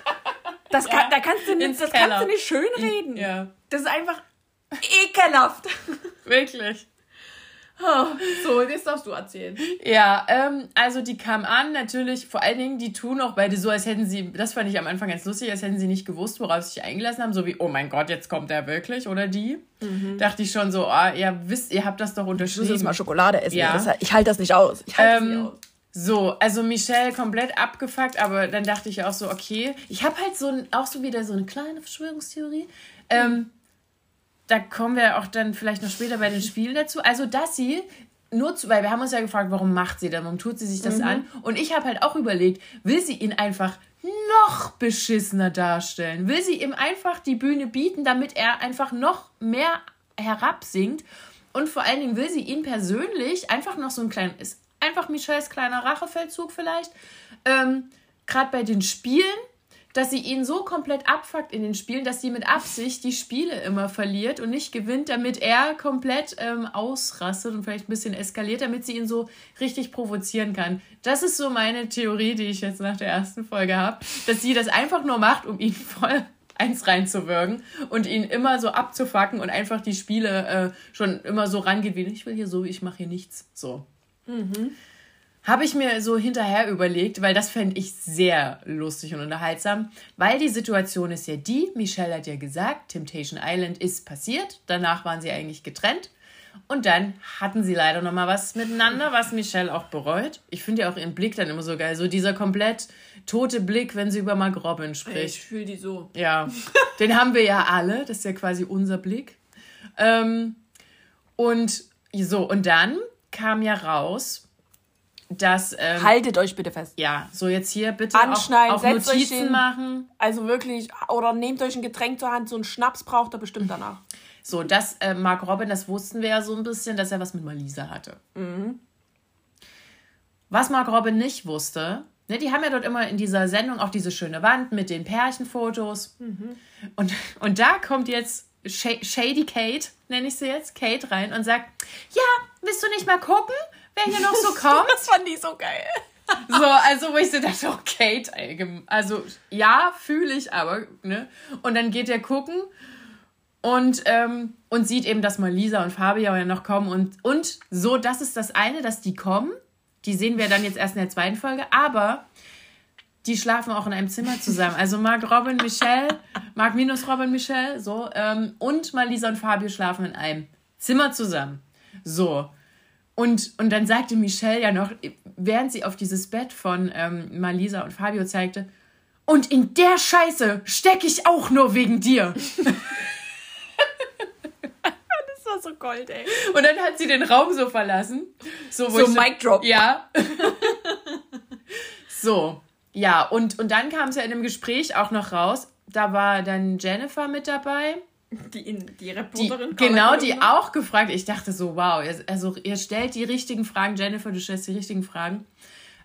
S1: Das kann, ja, da kannst du nicht, das kannst du nicht schönreden. Ja. Das ist einfach ekelhaft.
S2: Wirklich.
S1: Oh, so, jetzt darfst du erzählen.
S2: Ja, ähm, also die kam an, natürlich, vor allen Dingen, die tun auch beide so, als hätten sie, das fand ich am Anfang ganz lustig, als hätten sie nicht gewusst, worauf sie sich eingelassen haben, so wie, oh mein Gott, jetzt kommt er wirklich, oder die. Mhm. Dachte ich schon so, ah, ihr wisst, ihr habt das doch unterschrieben. Ich muss jetzt mal Schokolade essen. Ja. Das, ich halte das nicht aus. Ich halte ähm, das nicht aus. So, also Michelle komplett abgefuckt, aber dann dachte ich auch so, okay, ich habe halt so ein, auch so wieder so eine kleine Verschwörungstheorie. Ähm, da kommen wir auch dann vielleicht noch später bei den Spielen dazu. Also, dass sie nur zu, weil wir haben uns ja gefragt, warum macht sie das, warum tut sie sich das mhm. an? Und ich habe halt auch überlegt, will sie ihn einfach noch beschissener darstellen? Will sie ihm einfach die Bühne bieten, damit er einfach noch mehr herabsinkt? Und vor allen Dingen will sie ihn persönlich einfach noch so ein kleinen, ist einfach Michels kleiner Rachefeldzug vielleicht, ähm, gerade bei den Spielen dass sie ihn so komplett abfuckt in den Spielen, dass sie mit Absicht die Spiele immer verliert und nicht gewinnt, damit er komplett ähm, ausrastet und vielleicht ein bisschen eskaliert, damit sie ihn so richtig provozieren kann. Das ist so meine Theorie, die ich jetzt nach der ersten Folge habe, dass sie das einfach nur macht, um ihn voll eins reinzuwirken und ihn immer so abzufacken und einfach die Spiele äh, schon immer so rangeht wie ich will hier so, ich mache hier nichts. So. Mhm. Habe ich mir so hinterher überlegt, weil das fände ich sehr lustig und unterhaltsam, weil die Situation ist ja die, Michelle hat ja gesagt, Temptation Island ist passiert, danach waren sie eigentlich getrennt und dann hatten sie leider noch mal was miteinander, was Michelle auch bereut. Ich finde ja auch ihren Blick dann immer so geil, so dieser komplett tote Blick, wenn sie über Mark Robin spricht.
S1: Ich fühle die so.
S2: Ja, den haben wir ja alle, das ist ja quasi unser Blick. Ähm, und so, und dann kam ja raus, dass. Ähm,
S1: Haltet euch bitte fest.
S2: Ja, so jetzt hier bitte Anschneiden, auch, auch
S1: Notizen hin, machen. Also wirklich, oder nehmt euch ein Getränk zur Hand, so einen Schnaps braucht er bestimmt danach.
S2: So, das, äh, Mark Robin, das wussten wir ja so ein bisschen, dass er was mit Malisa hatte. Mhm. Was Mark Robin nicht wusste, ne, die haben ja dort immer in dieser Sendung auch diese schöne Wand mit den Pärchenfotos. Mhm. Und, und da kommt jetzt Shady Kate, nenne ich sie jetzt, Kate rein und sagt, ja, willst du nicht mal gucken? Wer hier noch so kommt.
S1: das fand ich so geil.
S2: So, also wo ich so dachte, Kate, also ja, fühle ich, aber, ne? Und dann geht er gucken und, ähm, und sieht eben, dass mal Lisa und Fabian ja noch kommen und, und so, das ist das eine, dass die kommen. Die sehen wir dann jetzt erst in der zweiten Folge, aber die schlafen auch in einem Zimmer zusammen. Also Marc, Robin, Michelle, Marc minus Robin, Michelle, so, ähm, und Malisa und Fabio schlafen in einem Zimmer zusammen. So. Und, und dann sagte Michelle ja noch, während sie auf dieses Bett von ähm, Malisa und Fabio zeigte, und in der Scheiße stecke ich auch nur wegen dir. das
S1: war so Gold, ey.
S2: Und dann hat sie den Raum so verlassen. So, so Mic Drop. Ja. so. Ja, und, und dann kam es ja in dem Gespräch auch noch raus, da war dann Jennifer mit dabei.
S1: Die, die Reporterin.
S2: Die, genau, die auch gefragt. Ich dachte so, wow, also ihr stellt die richtigen Fragen, Jennifer, du stellst die richtigen Fragen.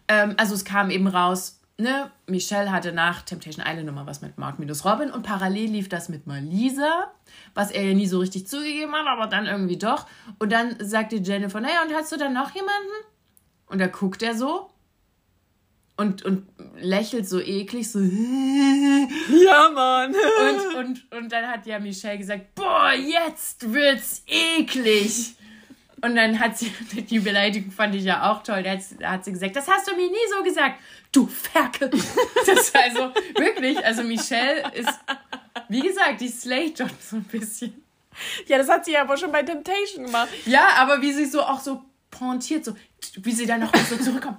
S2: Ähm, also es kam eben raus, ne, Michelle hatte nach Temptation Island nochmal was mit Mark minus Robin und parallel lief das mit Malisa, was er ja nie so richtig zugegeben hat, aber dann irgendwie doch. Und dann sagte Jennifer, naja, und hast du dann noch jemanden? Und da guckt er so und, und lächelt so eklig, so. Ja, Mann. Und, und, und dann hat ja Michelle gesagt, boah, jetzt wird's eklig. Und dann hat sie, die Beleidigung fand ich ja auch toll, da hat, hat sie gesagt, das hast du mir nie so gesagt, du Ferkel. Das ist also wirklich, also Michelle ist, wie gesagt, die Slay John so ein bisschen.
S1: Ja, das hat sie ja aber schon bei Temptation gemacht.
S2: Ja, aber wie sie so auch so pointiert, so, wie sie dann noch so zurückkommt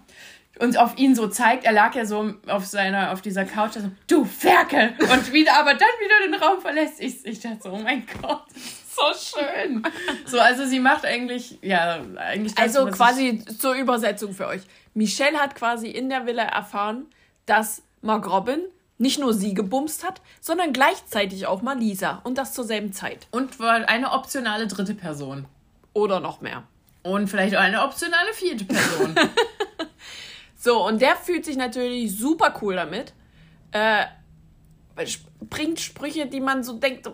S2: und auf ihn so zeigt, er lag ja so auf seiner, auf dieser Couch, so, du Ferkel! Und wieder, aber dann wieder den Raum verlässt. Ich, ich dachte so, oh mein Gott, so schön. So, also sie macht eigentlich, ja, eigentlich
S1: das, Also quasi zur Übersetzung für euch. Michelle hat quasi in der Villa erfahren, dass Mark Robin nicht nur sie gebumst hat, sondern gleichzeitig auch mal Lisa. Und das zur selben Zeit.
S2: Und war eine optionale dritte Person.
S1: Oder noch mehr.
S2: Und vielleicht auch eine optionale vierte Person.
S1: So, und der fühlt sich natürlich super cool damit. Äh, bringt Sprüche, die man so denkt.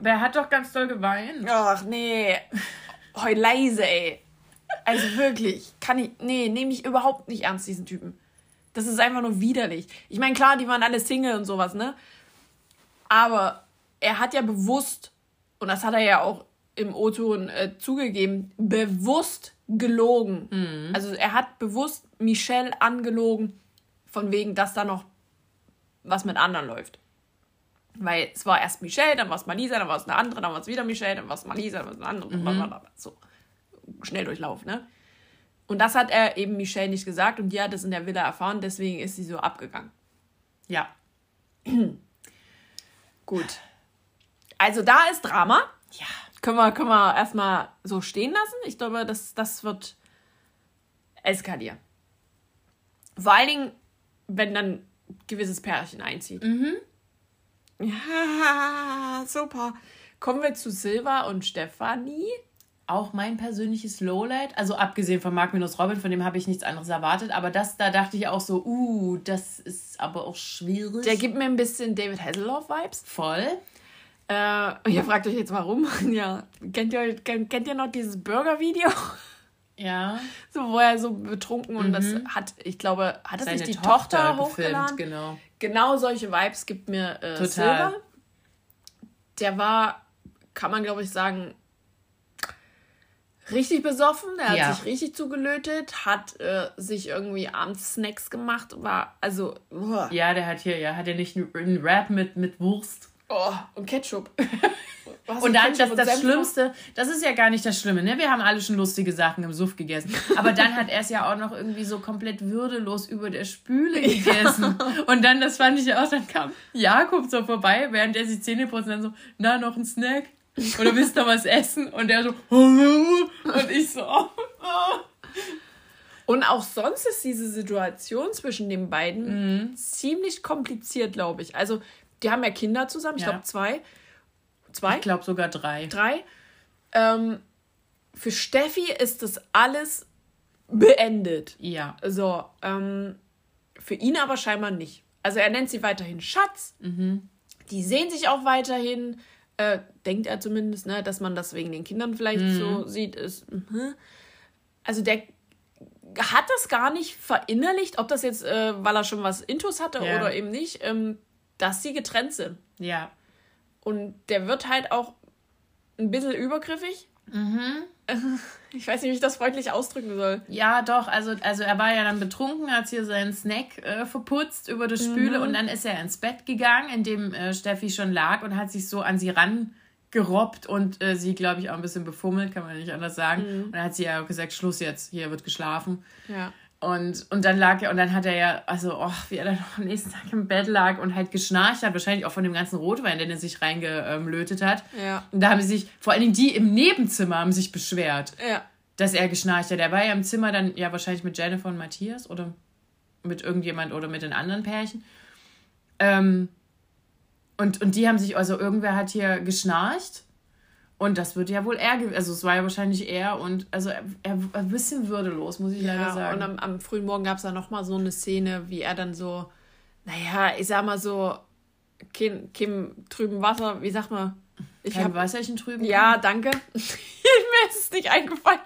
S2: Der hat doch ganz doll geweint.
S1: Ach nee. Heu leise, ey. Also wirklich, kann ich. Nee, nehme ich überhaupt nicht ernst, diesen Typen. Das ist einfach nur widerlich. Ich meine, klar, die waren alle Single und sowas, ne? Aber er hat ja bewusst, und das hat er ja auch im O-Ton äh, zugegeben, bewusst gelogen. Mhm. Also er hat bewusst Michelle angelogen, von wegen, dass da noch was mit anderen läuft. Weil es war erst Michelle, dann war es Malisa, dann war es eine andere, dann war es wieder Michelle, dann war es Malisa, dann war es eine andere. Mhm. So, schnell durchlauf, ne? Und das hat er eben Michelle nicht gesagt und die hat es in der Villa erfahren, deswegen ist sie so abgegangen. Ja. Gut. Also da ist Drama. Ja können wir, können wir erstmal so stehen lassen. Ich glaube, das, das wird eskalieren. Vor allen Dingen, wenn dann ein gewisses Pärchen einzieht. Mhm. Ja, super. Kommen wir zu Silva und Stefanie.
S2: Auch mein persönliches Lowlight. Also abgesehen von Mark minus Robin, von dem habe ich nichts anderes erwartet. Aber das, da dachte ich auch so, uh, das ist aber auch schwierig.
S1: Der gibt mir ein bisschen David Hasselhoff-Vibes. Voll. Äh, ihr fragt euch jetzt warum. ja, kennt ihr, kennt, kennt ihr noch dieses Burger-Video? Ja. So, wo er so betrunken und mhm. das hat, ich glaube, hat das nicht die Tochter, Tochter hochgeladen? Gefilmt, genau. Genau solche Vibes gibt mir äh, Total. Silver. Der war, kann man glaube ich sagen, richtig besoffen. Der ja. hat sich richtig zugelötet, hat äh, sich irgendwie abends Snacks gemacht, war also.
S2: Uah. Ja, der hat hier, ja, hat er nicht einen Rap mit, mit Wurst
S1: Oh, und Ketchup.
S2: und dann das, das Schlimmste, das ist ja gar nicht das Schlimme, ne? Wir haben alle schon lustige Sachen im Suff gegessen. Aber dann hat er es ja auch noch irgendwie so komplett würdelos über der Spüle gegessen. Ja. Und dann, das fand ich ja auch, dann kam Jakob so vorbei, während er sich Zähne putzt, dann so, na, noch ein Snack? Oder willst du was essen? Und er so, und ich so, oh.
S1: Und auch sonst ist diese Situation zwischen den beiden mhm. ziemlich kompliziert, glaube ich. Also die haben ja Kinder zusammen, ich ja. glaube zwei.
S2: Zwei? Ich glaube sogar drei.
S1: Drei. Ähm, für Steffi ist das alles beendet. Ja. So, ähm, für ihn aber scheinbar nicht. Also er nennt sie weiterhin Schatz. Mhm. Die sehen sich auch weiterhin, äh, denkt er zumindest, ne, dass man das wegen den Kindern vielleicht mhm. so sieht. Ist, mh. Also der hat das gar nicht verinnerlicht, ob das jetzt, äh, weil er schon was Intus hatte ja. oder eben nicht. Ähm, dass sie getrennt sind. Ja. Und der wird halt auch ein bisschen übergriffig. Mhm. Ich weiß nicht, wie ich das freundlich ausdrücken soll.
S2: Ja, doch. Also, also er war ja dann betrunken, hat hier seinen Snack äh, verputzt über die Spüle mhm. und dann ist er ins Bett gegangen, in dem äh, Steffi schon lag und hat sich so an sie rangerobbt und äh, sie, glaube ich, auch ein bisschen befummelt, kann man nicht anders sagen. Mhm. Und dann hat sie ja gesagt, Schluss jetzt, hier wird geschlafen. Ja. Und, und dann lag er, und dann hat er ja, also, oh, wie er dann noch am nächsten Tag im Bett lag und halt geschnarcht hat, wahrscheinlich auch von dem ganzen Rotwein, den er sich reingelötet hat. Ja. Und da haben sie sich, vor allen Dingen die im Nebenzimmer haben sich beschwert, ja. dass er geschnarcht hat. Er war ja im Zimmer dann, ja, wahrscheinlich mit Jennifer und Matthias oder mit irgendjemand oder mit den anderen Pärchen. Ähm, Und, und die haben sich, also irgendwer hat hier geschnarcht. Und das wird ja wohl er, also es war ja wahrscheinlich er und also er, er ein bisschen würdelos, muss ich ja, leider sagen.
S1: Und am, am frühen Morgen gab es da nochmal so eine Szene, wie er dann so, naja, ich sag mal so, Kim, Kim trüben Wasser, wie sagt man? Ich
S2: Kein hab, Wasserchen trüben?
S1: Ja, danke. Mir ist es nicht eingefallen.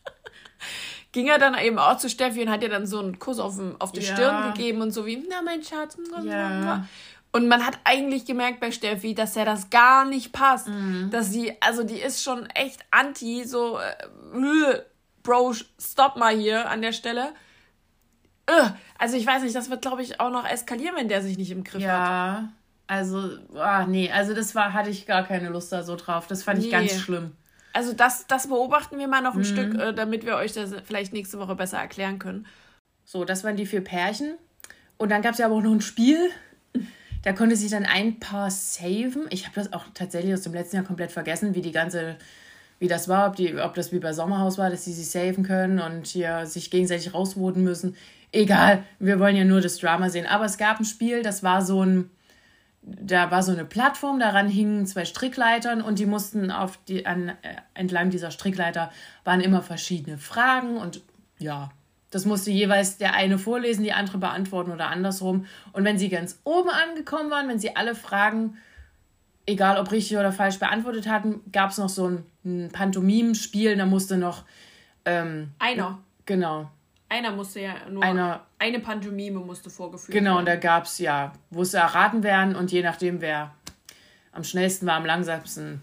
S1: Ging er dann eben auch zu Steffi und hat ihr dann so einen Kuss auf, auf die ja. Stirn gegeben und so wie, na mein Schatz. Ja. Und man hat eigentlich gemerkt bei Steffi, dass er das gar nicht passt. Mhm. Dass sie, also die ist schon echt anti, so, äh, Bro, stopp mal hier an der Stelle. Äh, also ich weiß nicht, das wird, glaube ich, auch noch eskalieren, wenn der sich nicht im Griff
S2: ja. hat. Ja, also, ah, nee, also das war, hatte ich gar keine Lust da so drauf. Das fand nee. ich ganz schlimm.
S1: Also das, das beobachten wir mal noch ein mhm. Stück, äh, damit wir euch das vielleicht nächste Woche besser erklären können.
S2: So, das waren die vier Pärchen. Und dann gab es ja aber auch noch ein Spiel. Da konnte sich dann ein Paar saven. Ich habe das auch tatsächlich aus dem letzten Jahr komplett vergessen, wie die ganze, wie das war, ob, die, ob das wie bei Sommerhaus war, dass sie sich saven können und hier sich gegenseitig rausvoten müssen. Egal, wir wollen ja nur das Drama sehen. Aber es gab ein Spiel, das war so ein, da war so eine Plattform, daran hingen zwei Strickleitern und die mussten auf die, an, äh, entlang dieser Strickleiter waren immer verschiedene Fragen und ja, das musste jeweils der eine vorlesen, die andere beantworten oder andersrum. Und wenn sie ganz oben angekommen waren, wenn sie alle Fragen, egal ob richtig oder falsch beantwortet hatten, gab es noch so ein, ein Pantomim-Spiel. Da musste noch. Ähm,
S1: Einer.
S2: Genau.
S1: Einer musste ja nur. Einer, eine Pantomime musste vorgeführt
S2: genau, werden. Genau, und da gab es ja, musste erraten werden und je nachdem, wer am schnellsten war, am langsamsten.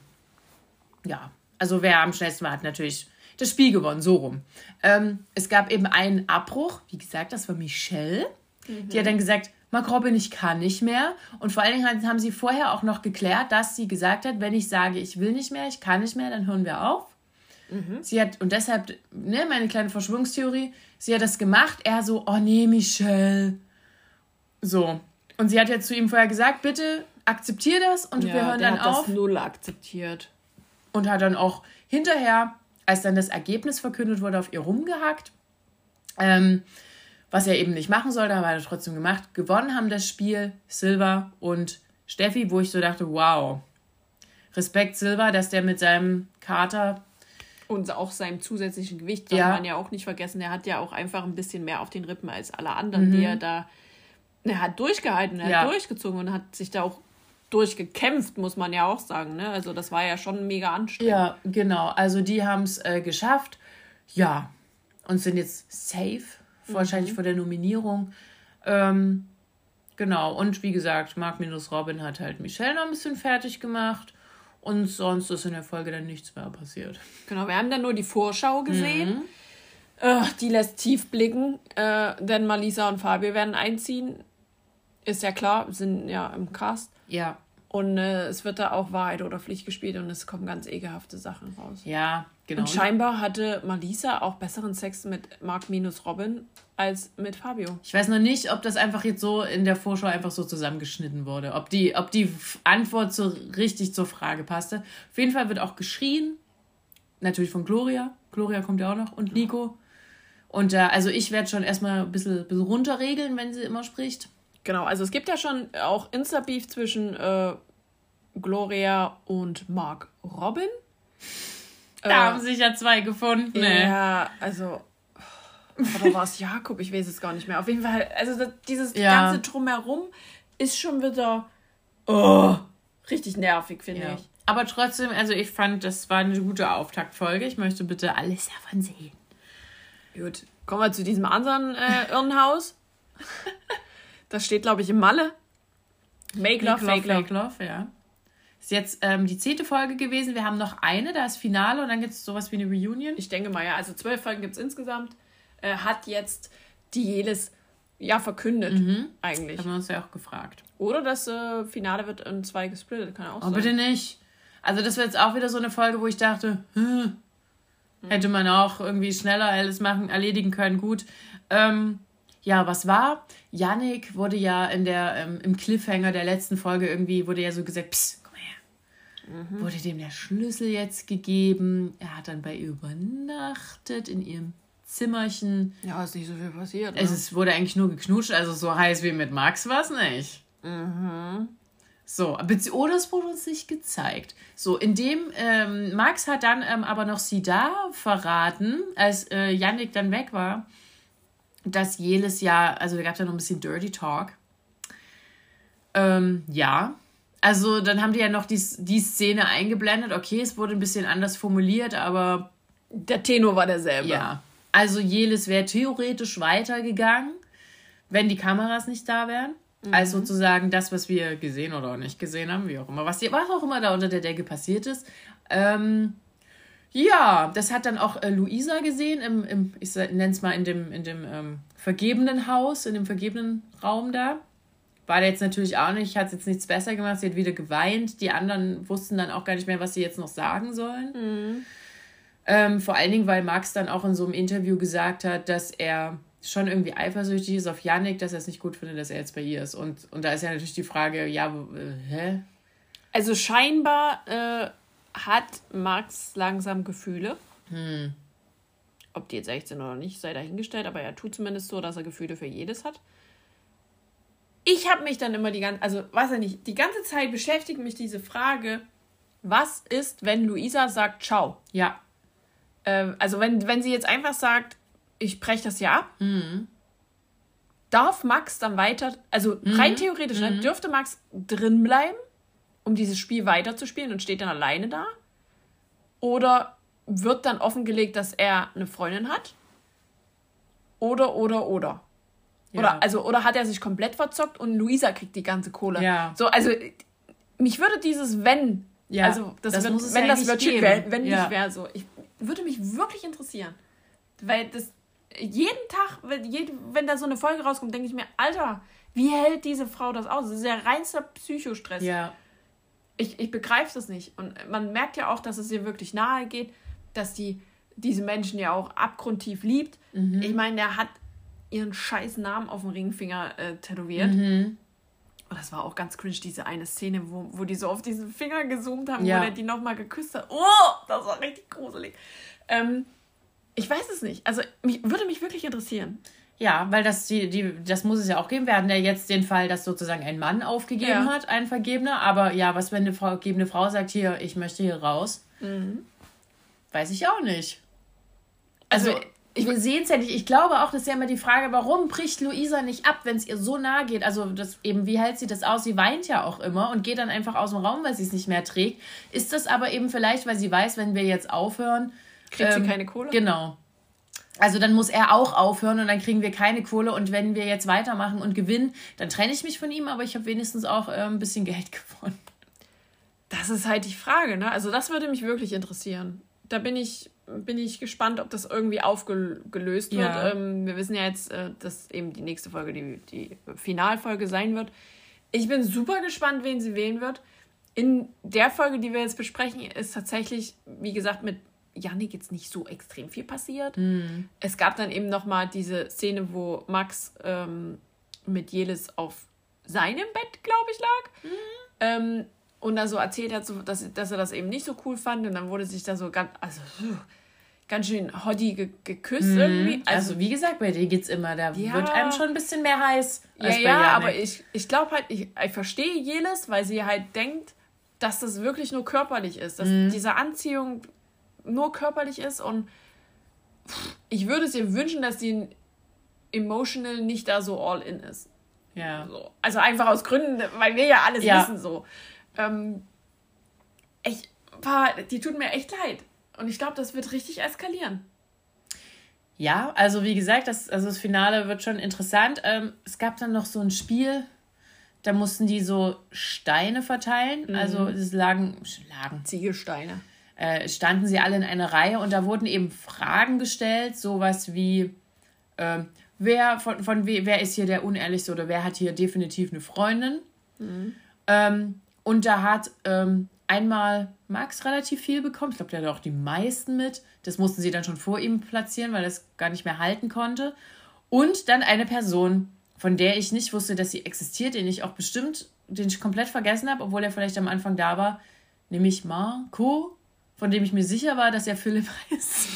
S2: Ja, also wer am schnellsten war, hat natürlich das Spiel gewonnen, so rum. Ähm, es gab eben einen Abbruch, wie gesagt, das war Michelle. Mhm. Die hat dann gesagt, Mark Robin, ich kann nicht mehr. Und vor allen Dingen haben sie vorher auch noch geklärt, dass sie gesagt hat, wenn ich sage, ich will nicht mehr, ich kann nicht mehr, dann hören wir auf. Mhm. Sie hat, und deshalb, ne, meine kleine Verschwörungstheorie, sie hat das gemacht, er so, oh nee, Michelle. So. Und sie hat jetzt zu ihm vorher gesagt, bitte akzeptier das und ja, wir hören
S1: dann auf. Das null akzeptiert.
S2: Und hat dann auch hinterher als dann das Ergebnis verkündet wurde, auf ihr rumgehackt. Ähm, was er eben nicht machen sollte, aber er trotzdem gemacht. Gewonnen haben das Spiel Silver und Steffi, wo ich so dachte, wow. Respekt Silver, dass der mit seinem Kater
S1: und auch seinem zusätzlichen Gewicht, darf ja. man ja auch nicht vergessen, er hat ja auch einfach ein bisschen mehr auf den Rippen als alle anderen, mhm. die er da. Er hat durchgehalten, er ja. hat durchgezogen und hat sich da auch durchgekämpft, muss man ja auch sagen. Ne? Also das war ja schon mega anstrengend.
S2: Ja, genau. Also die haben es äh, geschafft. Ja. Und sind jetzt safe, wahrscheinlich mhm. vor der Nominierung. Ähm, genau. Und wie gesagt, Mark minus Robin hat halt Michelle noch ein bisschen fertig gemacht. Und sonst ist in der Folge dann nichts mehr passiert.
S1: Genau, wir haben dann nur die Vorschau gesehen. Mhm. Äh, die lässt tief blicken, äh, denn Malisa und Fabio werden einziehen. Ist ja klar, sind ja im Cast. Ja. Und äh, es wird da auch Wahrheit oder Pflicht gespielt und es kommen ganz ekelhafte Sachen raus. Ja, genau. Und scheinbar hatte Malisa auch besseren Sex mit Mark minus Robin als mit Fabio.
S2: Ich weiß noch nicht, ob das einfach jetzt so in der Vorschau einfach so zusammengeschnitten wurde. Ob die, ob die Antwort so richtig zur Frage passte. Auf jeden Fall wird auch geschrien. Natürlich von Gloria. Gloria kommt ja auch noch. Und Nico. Und äh, also ich werde schon erstmal ein bisschen, bisschen runterregeln, wenn sie immer spricht.
S1: Genau, also es gibt ja schon auch Insta-Beef zwischen äh, Gloria und Mark Robin.
S2: Da äh, haben sich ja zwei gefunden.
S1: Ja, also. Oder war es Jakob? Ich weiß es gar nicht mehr. Auf jeden Fall, also das, dieses ja. ganze Drumherum ist schon wieder oh, richtig nervig, finde ja. ich.
S2: Aber trotzdem, also ich fand, das war eine gute Auftaktfolge. Ich möchte bitte alles davon sehen.
S1: Gut, kommen wir zu diesem anderen äh, Irrenhaus. Das steht, glaube ich, im Malle. Make Love,
S2: Fake Love. Fake Love, ja. Ist jetzt ähm, die zehnte Folge gewesen. Wir haben noch eine, da ist Finale und dann gibt es sowas wie eine Reunion.
S1: Ich denke mal, ja. Also zwölf Folgen gibt es insgesamt. Äh, hat jetzt die Jelis ja verkündet, mhm.
S2: eigentlich. Haben wir uns ja auch gefragt.
S1: Oder das äh, Finale wird in zwei gesplittet, kann auch
S2: oh, sein. bitte nicht. Also das wird jetzt auch wieder so eine Folge, wo ich dachte, hm, hätte man auch irgendwie schneller alles machen, erledigen können. Gut. Ähm, ja, was war? Yannick wurde ja in der, ähm, im Cliffhanger der letzten Folge irgendwie, wurde ja so gesagt, psst, komm her. Mhm. Wurde dem der Schlüssel jetzt gegeben. Er hat dann bei ihr übernachtet in ihrem Zimmerchen.
S1: Ja, ist nicht so viel passiert. Ne?
S2: Es ist, wurde eigentlich nur geknutscht, also so heiß wie mit Max war es nicht. Mhm. So, oder es wurde uns nicht gezeigt. So, indem ähm, Max hat dann ähm, aber noch sie da verraten, als äh, Yannick dann weg war, dass jedes Jahr, also da gab es ja noch ein bisschen Dirty Talk. Ähm, ja, also dann haben die ja noch die, die Szene eingeblendet. Okay, es wurde ein bisschen anders formuliert, aber.
S1: Der Tenor war derselbe.
S2: Ja. Also Jelis wäre theoretisch weitergegangen, wenn die Kameras nicht da wären. Mhm. Als sozusagen das, was wir gesehen oder auch nicht gesehen haben, wie auch immer, was, was auch immer da unter der Decke passiert ist. Ähm, ja, das hat dann auch äh, Luisa gesehen, im, im ich nenne es mal in dem, in dem ähm, vergebenen Haus, in dem vergebenen Raum da. War der jetzt natürlich auch nicht, hat jetzt nichts besser gemacht, sie hat wieder geweint. Die anderen wussten dann auch gar nicht mehr, was sie jetzt noch sagen sollen. Mhm. Ähm, vor allen Dingen, weil Max dann auch in so einem Interview gesagt hat, dass er schon irgendwie eifersüchtig ist auf Yannick, dass er es nicht gut findet, dass er jetzt bei ihr ist. Und, und da ist ja natürlich die Frage, ja, äh, hä?
S1: Also scheinbar äh, hat Max langsam Gefühle. Hm. Ob die jetzt echt sind oder nicht, sei dahingestellt, aber er tut zumindest so, dass er Gefühle für jedes hat. Ich habe mich dann immer die ganze, also weiß ich nicht, die ganze Zeit beschäftigt mich diese Frage, was ist, wenn Luisa sagt Ciao? Ja. Ähm, also wenn, wenn sie jetzt einfach sagt, ich breche das ja ab. Mhm. Darf Max dann weiter, also mhm. rein theoretisch, ne, mhm. dürfte Max drin bleiben, um dieses Spiel weiterzuspielen und steht dann alleine da? Oder wird dann offengelegt, dass er eine Freundin hat? Oder, oder, oder. Ja. Oder, also, oder hat er sich komplett verzockt und Luisa kriegt die ganze Kohle? Ja. So, also, mich würde dieses Wenn, ja, also, das, das wird, wenn ja das wird, wenn, wenn ja. nicht wäre, so, ich, würde mich wirklich interessieren. Weil das, jeden Tag, wenn da so eine Folge rauskommt, denke ich mir, Alter, wie hält diese Frau das aus? Das ist ja reinster Psychostress. Ja. Ich, ich begreife das nicht. Und man merkt ja auch, dass es ihr wirklich nahe geht, dass die diese Menschen ja auch abgrundtief liebt. Mhm. Ich meine, der hat ihren scheiß Namen auf dem Ringfinger äh, tätowiert. Mhm. Und das war auch ganz cringe, diese eine Szene, wo, wo die so auf diesen Finger gezoomt haben, ja. wo der die nochmal geküsst hat. Oh, das war richtig gruselig. Ähm, ich weiß es nicht. Also mich, würde mich wirklich interessieren.
S2: Ja, weil das, die, die, das muss es ja auch geben. Wir hatten ja jetzt den Fall, dass sozusagen ein Mann aufgegeben ja. hat, ein Vergebener. Aber ja, was, wenn eine vergebene Frau sagt, hier, ich möchte hier raus? Mhm. Weiß ich auch nicht. Also, also ich, wir sehen es ja nicht. Ich glaube auch, das ist ja immer die Frage, warum bricht Luisa nicht ab, wenn es ihr so nahe geht? Also, das eben, wie hält sie das aus? Sie weint ja auch immer und geht dann einfach aus dem Raum, weil sie es nicht mehr trägt. Ist das aber eben vielleicht, weil sie weiß, wenn wir jetzt aufhören, Kriegt ähm, sie keine Kohle? Genau. Also dann muss er auch aufhören und dann kriegen wir keine Kohle. Und wenn wir jetzt weitermachen und gewinnen, dann trenne ich mich von ihm, aber ich habe wenigstens auch äh, ein bisschen Geld gewonnen.
S1: Das ist halt die Frage, ne? Also das würde mich wirklich interessieren. Da bin ich, bin ich gespannt, ob das irgendwie aufgelöst wird. Ja. Ähm, wir wissen ja jetzt, äh, dass eben die nächste Folge die, die Finalfolge sein wird. Ich bin super gespannt, wen sie wählen wird. In der Folge, die wir jetzt besprechen, ist tatsächlich, wie gesagt, mit Janik jetzt nicht so extrem viel passiert. Mhm. Es gab dann eben nochmal diese Szene, wo Max ähm, mit Jelis auf seinem Bett, glaube ich, lag. Mhm. Ähm, und da so erzählt hat, so, dass, dass er das eben nicht so cool fand. Und dann wurde sich da so ganz, also ganz schön hotty ge geküsst mhm. irgendwie.
S2: Also, also, wie gesagt, bei dir geht's immer, da ja, wird einem schon ein bisschen mehr heiß.
S1: Als ja, ja, aber ich, ich glaube halt, ich, ich verstehe Jelis, weil sie halt denkt, dass das wirklich nur körperlich ist. Dass mhm. diese Anziehung nur körperlich ist und ich würde es ihr wünschen, dass sie emotional nicht da so all in ist. Ja. So. Also einfach aus Gründen, weil wir ja alles ja. wissen so. Ähm, ich, war, die tut mir echt leid. Und ich glaube, das wird richtig eskalieren.
S2: Ja, also wie gesagt, das, also das Finale wird schon interessant. Ähm, es gab dann noch so ein Spiel, da mussten die so Steine verteilen. Mhm. Also es lagen, lagen.
S1: Ziegelsteine
S2: äh, standen sie alle in einer Reihe und da wurden eben Fragen gestellt, sowas wie, äh, wer von, von we, wer ist hier der Unehrlichste oder wer hat hier definitiv eine Freundin? Mhm. Ähm, und da hat ähm, einmal Max relativ viel bekommen. Ich glaube, der hat auch die meisten mit. Das mussten sie dann schon vor ihm platzieren, weil er es gar nicht mehr halten konnte. Und dann eine Person, von der ich nicht wusste, dass sie existiert, den ich auch bestimmt, den ich komplett vergessen habe, obwohl er vielleicht am Anfang da war, nämlich Marco von dem ich mir sicher war, dass er Philipp heißt.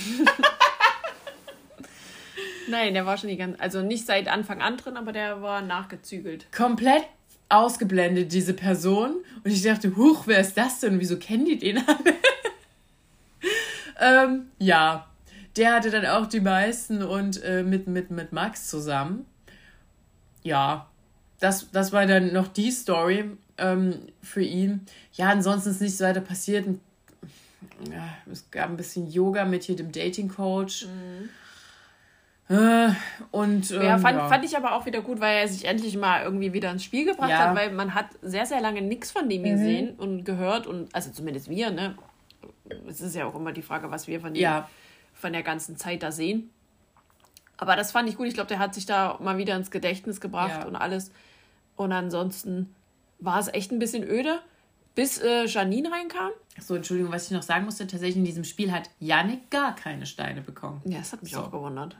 S1: Nein, der war schon die ganze, also nicht seit Anfang an drin, aber der war nachgezügelt.
S2: Komplett ausgeblendet, diese Person. Und ich dachte, huch, wer ist das denn? Wieso kennen die den alle? ähm, ja, der hatte dann auch die meisten und äh, mit, mit, mit Max zusammen. Ja, das, das war dann noch die Story ähm, für ihn. Ja, ansonsten ist nichts weiter passiert. Ja, es gab ein bisschen Yoga mit hier dem Dating Coach. Mhm. Äh, und, ähm,
S1: ja, fand, ja. fand ich aber auch wieder gut, weil er sich endlich mal irgendwie wieder ins Spiel gebracht ja. hat, weil man hat sehr, sehr lange nichts von dem mhm. gesehen und gehört und also zumindest wir, ne? Es ist ja auch immer die Frage, was wir von, dem, ja. von der ganzen Zeit da sehen. Aber das fand ich gut. Ich glaube, der hat sich da mal wieder ins Gedächtnis gebracht und alles. Und ansonsten war es echt ein bisschen öde, bis äh, Janine reinkam.
S2: So, Entschuldigung, was ich noch sagen musste, tatsächlich in diesem Spiel hat Yannick gar keine Steine bekommen.
S1: Ja, das hat mich so. auch gewundert.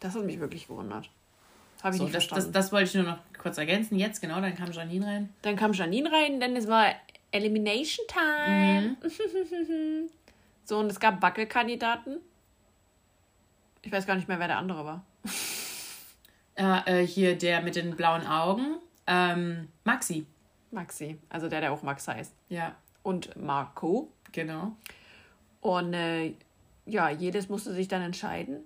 S1: Das hat mich wirklich gewundert.
S2: Habe ich so, nicht das, verstanden. Das, das, wollte ich nur noch kurz ergänzen. Jetzt, genau, dann kam Janine rein.
S1: Dann kam Janine rein, denn es war Elimination Time. Mhm. so, und es gab Wackelkandidaten. Ich weiß gar nicht mehr, wer der andere war.
S2: äh, äh, hier der mit den blauen Augen. Ähm, Maxi.
S1: Maxi, also der, der auch Max heißt. Ja. Und Marco. Genau. Und äh, ja, jedes musste sich dann entscheiden.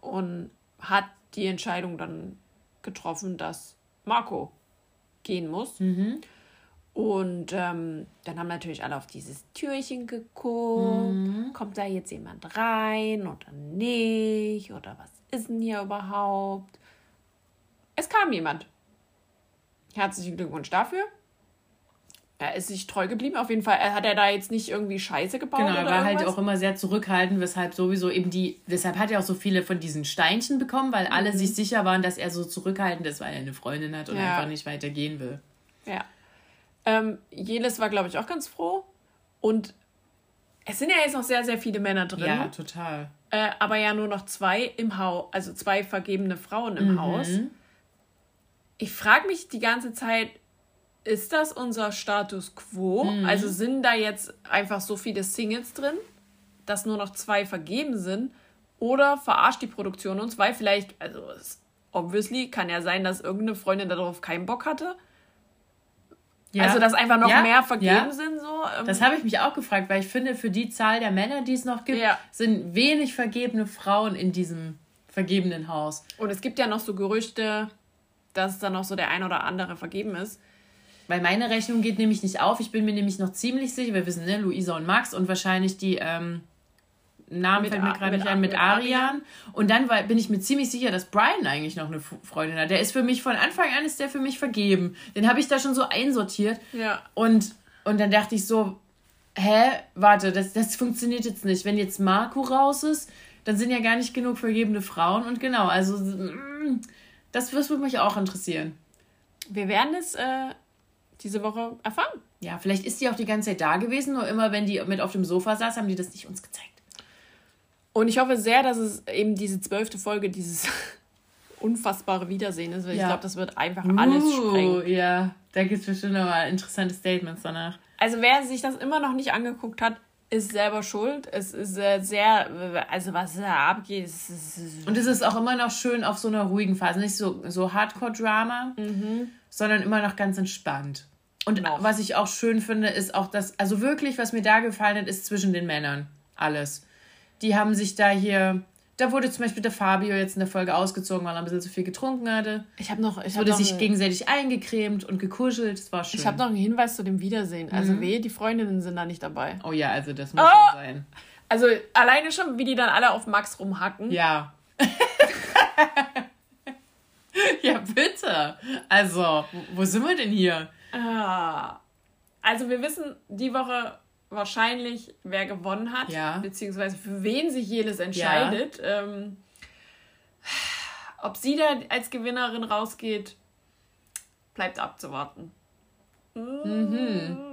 S1: Und hat die Entscheidung dann getroffen, dass Marco gehen muss. Mhm. Und ähm, dann haben natürlich alle auf dieses Türchen geguckt. Mhm. Kommt da jetzt jemand rein oder nicht? Oder was ist denn hier überhaupt? Es kam jemand. Herzlichen Glückwunsch dafür. Er ist sich treu geblieben. Auf jeden Fall hat er da jetzt nicht irgendwie Scheiße gebaut. Genau, er
S2: war halt auch immer sehr zurückhaltend, weshalb sowieso eben die, deshalb hat er auch so viele von diesen Steinchen bekommen, weil mhm. alle sich sicher waren, dass er so zurückhaltend ist, weil er eine Freundin hat und ja. einfach nicht weitergehen will.
S1: Ja. Ähm, Jelis war, glaube ich, auch ganz froh. Und es sind ja jetzt noch sehr, sehr viele Männer drin. Ja, total. Äh, aber ja nur noch zwei im Haus, also zwei vergebene Frauen im mhm. Haus. Ich frage mich die ganze Zeit, ist das unser Status quo? Mhm. Also sind da jetzt einfach so viele Singles drin, dass nur noch zwei vergeben sind? Oder verarscht die Produktion uns, weil vielleicht, also obviously kann ja sein, dass irgendeine Freundin darauf keinen Bock hatte. Ja. Also, dass einfach noch ja, mehr vergeben ja. sind, so.
S2: Ähm. Das habe ich mich auch gefragt, weil ich finde, für die Zahl der Männer, die es noch gibt, sind wenig vergebene Frauen in diesem vergebenen Haus.
S1: Und es gibt ja noch so Gerüchte, dass da noch so der ein oder andere vergeben ist.
S2: Weil meine Rechnung geht nämlich nicht auf. Ich bin mir nämlich noch ziemlich sicher, wir wissen, ne, Luisa und Max und wahrscheinlich die ähm, Namen fällt mir gerade nicht ein, mit, mit Arian. Und dann war, bin ich mir ziemlich sicher, dass Brian eigentlich noch eine Freundin hat. Der ist für mich von Anfang an ist der für mich vergeben. Den habe ich da schon so einsortiert. Ja. Und, und dann dachte ich so, hä, warte, das, das funktioniert jetzt nicht. Wenn jetzt Marco raus ist, dann sind ja gar nicht genug vergebene Frauen. Und genau, also mm, das würde mich auch interessieren.
S1: Wir werden es äh, diese Woche erfahren.
S2: Ja, vielleicht ist die auch die ganze Zeit da gewesen, nur immer wenn die mit auf dem Sofa saß, haben die das nicht uns gezeigt.
S1: Und ich hoffe sehr, dass es eben diese zwölfte Folge dieses unfassbare Wiedersehen ist, weil ja. ich glaube, das wird einfach alles uh,
S2: sprengen. Ja, da gibt es bestimmt nochmal interessante Statements danach.
S1: Also wer sich das immer noch nicht angeguckt hat, ist selber schuld. Es ist äh, sehr, also was da abgeht. Ist,
S2: ist, und es ist auch immer noch schön auf so einer ruhigen Phase. Nicht so, so Hardcore-Drama, mhm. sondern immer noch ganz entspannt. Und genau. was ich auch schön finde, ist auch das, also wirklich, was mir da gefallen hat, ist zwischen den Männern alles. Die haben sich da hier, da wurde zum Beispiel der Fabio jetzt in der Folge ausgezogen, weil er ein bisschen zu viel getrunken hatte. Ich habe noch, ich wurde sich gegenseitig eingecremt und gekuschelt. Es war
S1: schön. Ich habe noch einen Hinweis zu dem Wiedersehen. Also mhm. wehe, die Freundinnen sind da nicht dabei.
S2: Oh ja, also das muss oh! sein.
S1: Also alleine schon, wie die dann alle auf Max rumhacken. Ja.
S2: ja, bitte. Also, wo sind wir denn hier?
S1: Ah. Also wir wissen die Woche wahrscheinlich, wer gewonnen hat, ja. beziehungsweise für wen sich jedes entscheidet. Ja. Ähm, ob sie da als Gewinnerin rausgeht, bleibt abzuwarten. Mhm.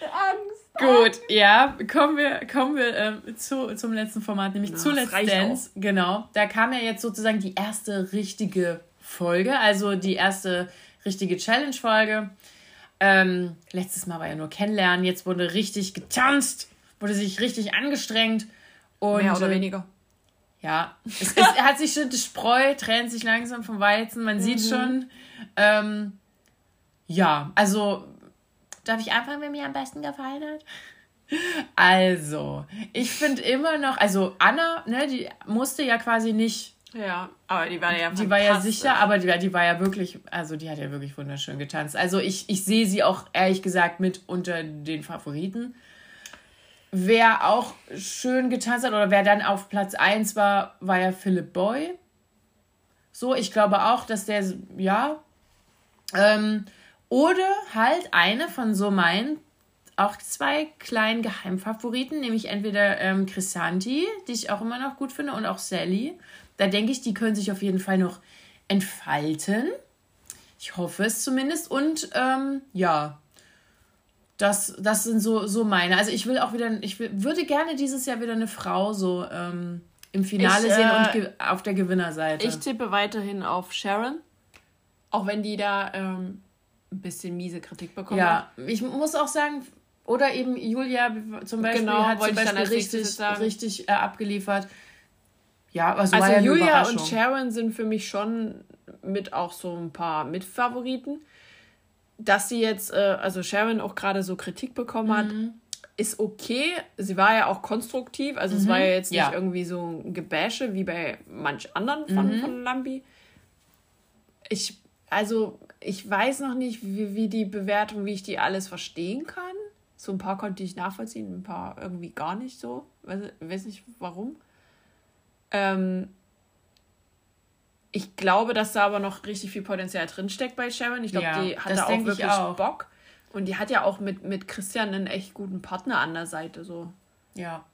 S2: Angst. Gut, ja, kommen wir, kommen wir ähm, zu, zum letzten Format, nämlich Na, zu Let's Dance. Auch. Genau, da kam ja jetzt sozusagen die erste richtige Folge, also die erste richtige Challenge-Folge. Ähm, letztes Mal war ja nur kennenlernen, jetzt wurde richtig getanzt, wurde sich richtig angestrengt. Und, Mehr oder äh, weniger. Ja, es, es hat sich schon, die Spreu trennt sich langsam vom Weizen, man mhm. sieht schon. Ähm, ja, also, darf ich anfangen, wer mir am besten gefallen hat? Also, ich finde immer noch, also Anna, ne, die musste ja quasi nicht.
S1: Ja, aber die war ja
S2: Die war ja sicher, aber die, die war ja wirklich, also die hat ja wirklich wunderschön getanzt. Also ich, ich sehe sie auch ehrlich gesagt mit unter den Favoriten. Wer auch schön getanzt hat oder wer dann auf Platz 1 war, war ja Philip Boy. So, ich glaube auch, dass der, ja. Ähm, oder halt eine von so meinen auch zwei kleinen Geheimfavoriten, nämlich entweder ähm, Chrisanti, die ich auch immer noch gut finde, und auch Sally. Da denke ich, die können sich auf jeden Fall noch entfalten. Ich hoffe es zumindest. Und ähm, ja, das, das sind so, so meine. Also ich will auch wieder, ich will, würde gerne dieses Jahr wieder eine Frau so ähm, im Finale ich, sehen äh, und auf der Gewinnerseite.
S1: Ich tippe weiterhin auf Sharon. Auch wenn die da ähm, ein bisschen miese Kritik bekommen
S2: ja, hat. Ich muss auch sagen, oder eben Julia zum Beispiel genau, hat zum Beispiel richtig, richtig äh, abgeliefert.
S1: Ja, aber so also ja Julia und Sharon sind für mich schon mit auch so ein paar Mitfavoriten dass sie jetzt, äh, also Sharon auch gerade so Kritik bekommen hat, mhm. ist okay. Sie war ja auch konstruktiv, also mhm. es war ja jetzt nicht ja. irgendwie so ein Gebäsche wie bei manch anderen von, mhm. von Lambi. Ich, also ich weiß noch nicht, wie, wie die Bewertung, wie ich die alles verstehen kann. So ein paar konnte ich nachvollziehen, ein paar irgendwie gar nicht so. Weiß, weiß nicht warum. Ähm, ich glaube, dass da aber noch richtig viel Potenzial drinsteckt bei Sharon. Ich glaube, ja, die hat da auch wirklich auch. Bock. Und die hat ja auch mit, mit Christian einen echt guten Partner an der Seite. So.
S2: Ja.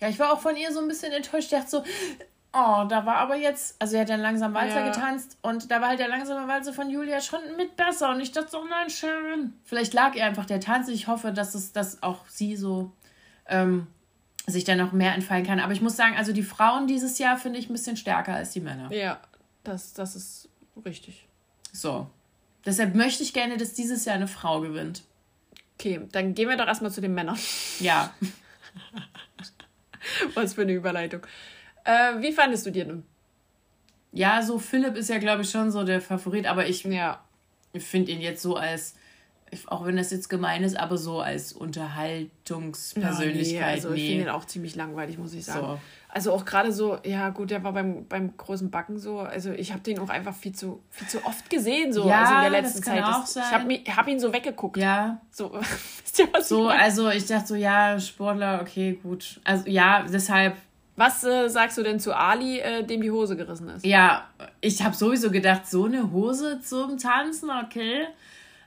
S2: Ja, ich war auch von ihr so ein bisschen enttäuscht. Ich dachte so, oh, da war aber jetzt, also er hat dann langsam Walzer ja. getanzt und da war halt der langsame Walzer von Julia schon mit besser. Und ich dachte so, nein, Sharon. Vielleicht lag ihr einfach der Tanz. Ich hoffe, dass es, dass auch sie so ähm, sich dann noch mehr entfallen kann. Aber ich muss sagen, also die Frauen dieses Jahr finde ich ein bisschen stärker als die Männer.
S1: Ja, das, das ist richtig.
S2: So. Deshalb möchte ich gerne, dass dieses Jahr eine Frau gewinnt.
S1: Okay, dann gehen wir doch erstmal zu den Männern. Ja. Was für eine Überleitung. Äh, wie fandest du dir denn?
S2: Ja, so Philipp ist ja, glaube ich, schon so der Favorit, aber ich ja. finde ihn jetzt so als auch wenn das jetzt gemein ist, aber so als Unterhaltungspersönlichkeit. Ja, nee,
S1: also nee. ich finde ihn auch ziemlich langweilig, muss ich sagen. So. Also auch gerade so, ja gut, der war beim, beim großen Backen so, also ich habe den auch einfach viel zu, viel zu oft gesehen, so ja, also in der letzten das kann Zeit. Auch das, sein. Ich habe hab ihn so weggeguckt. Ja.
S2: So, wisst ihr, was so ich also ich dachte so, ja, Sportler, okay, gut. Also ja, deshalb.
S1: Was äh, sagst du denn zu Ali, äh, dem die Hose gerissen ist?
S2: Ja, ich habe sowieso gedacht, so eine Hose zum Tanzen, okay.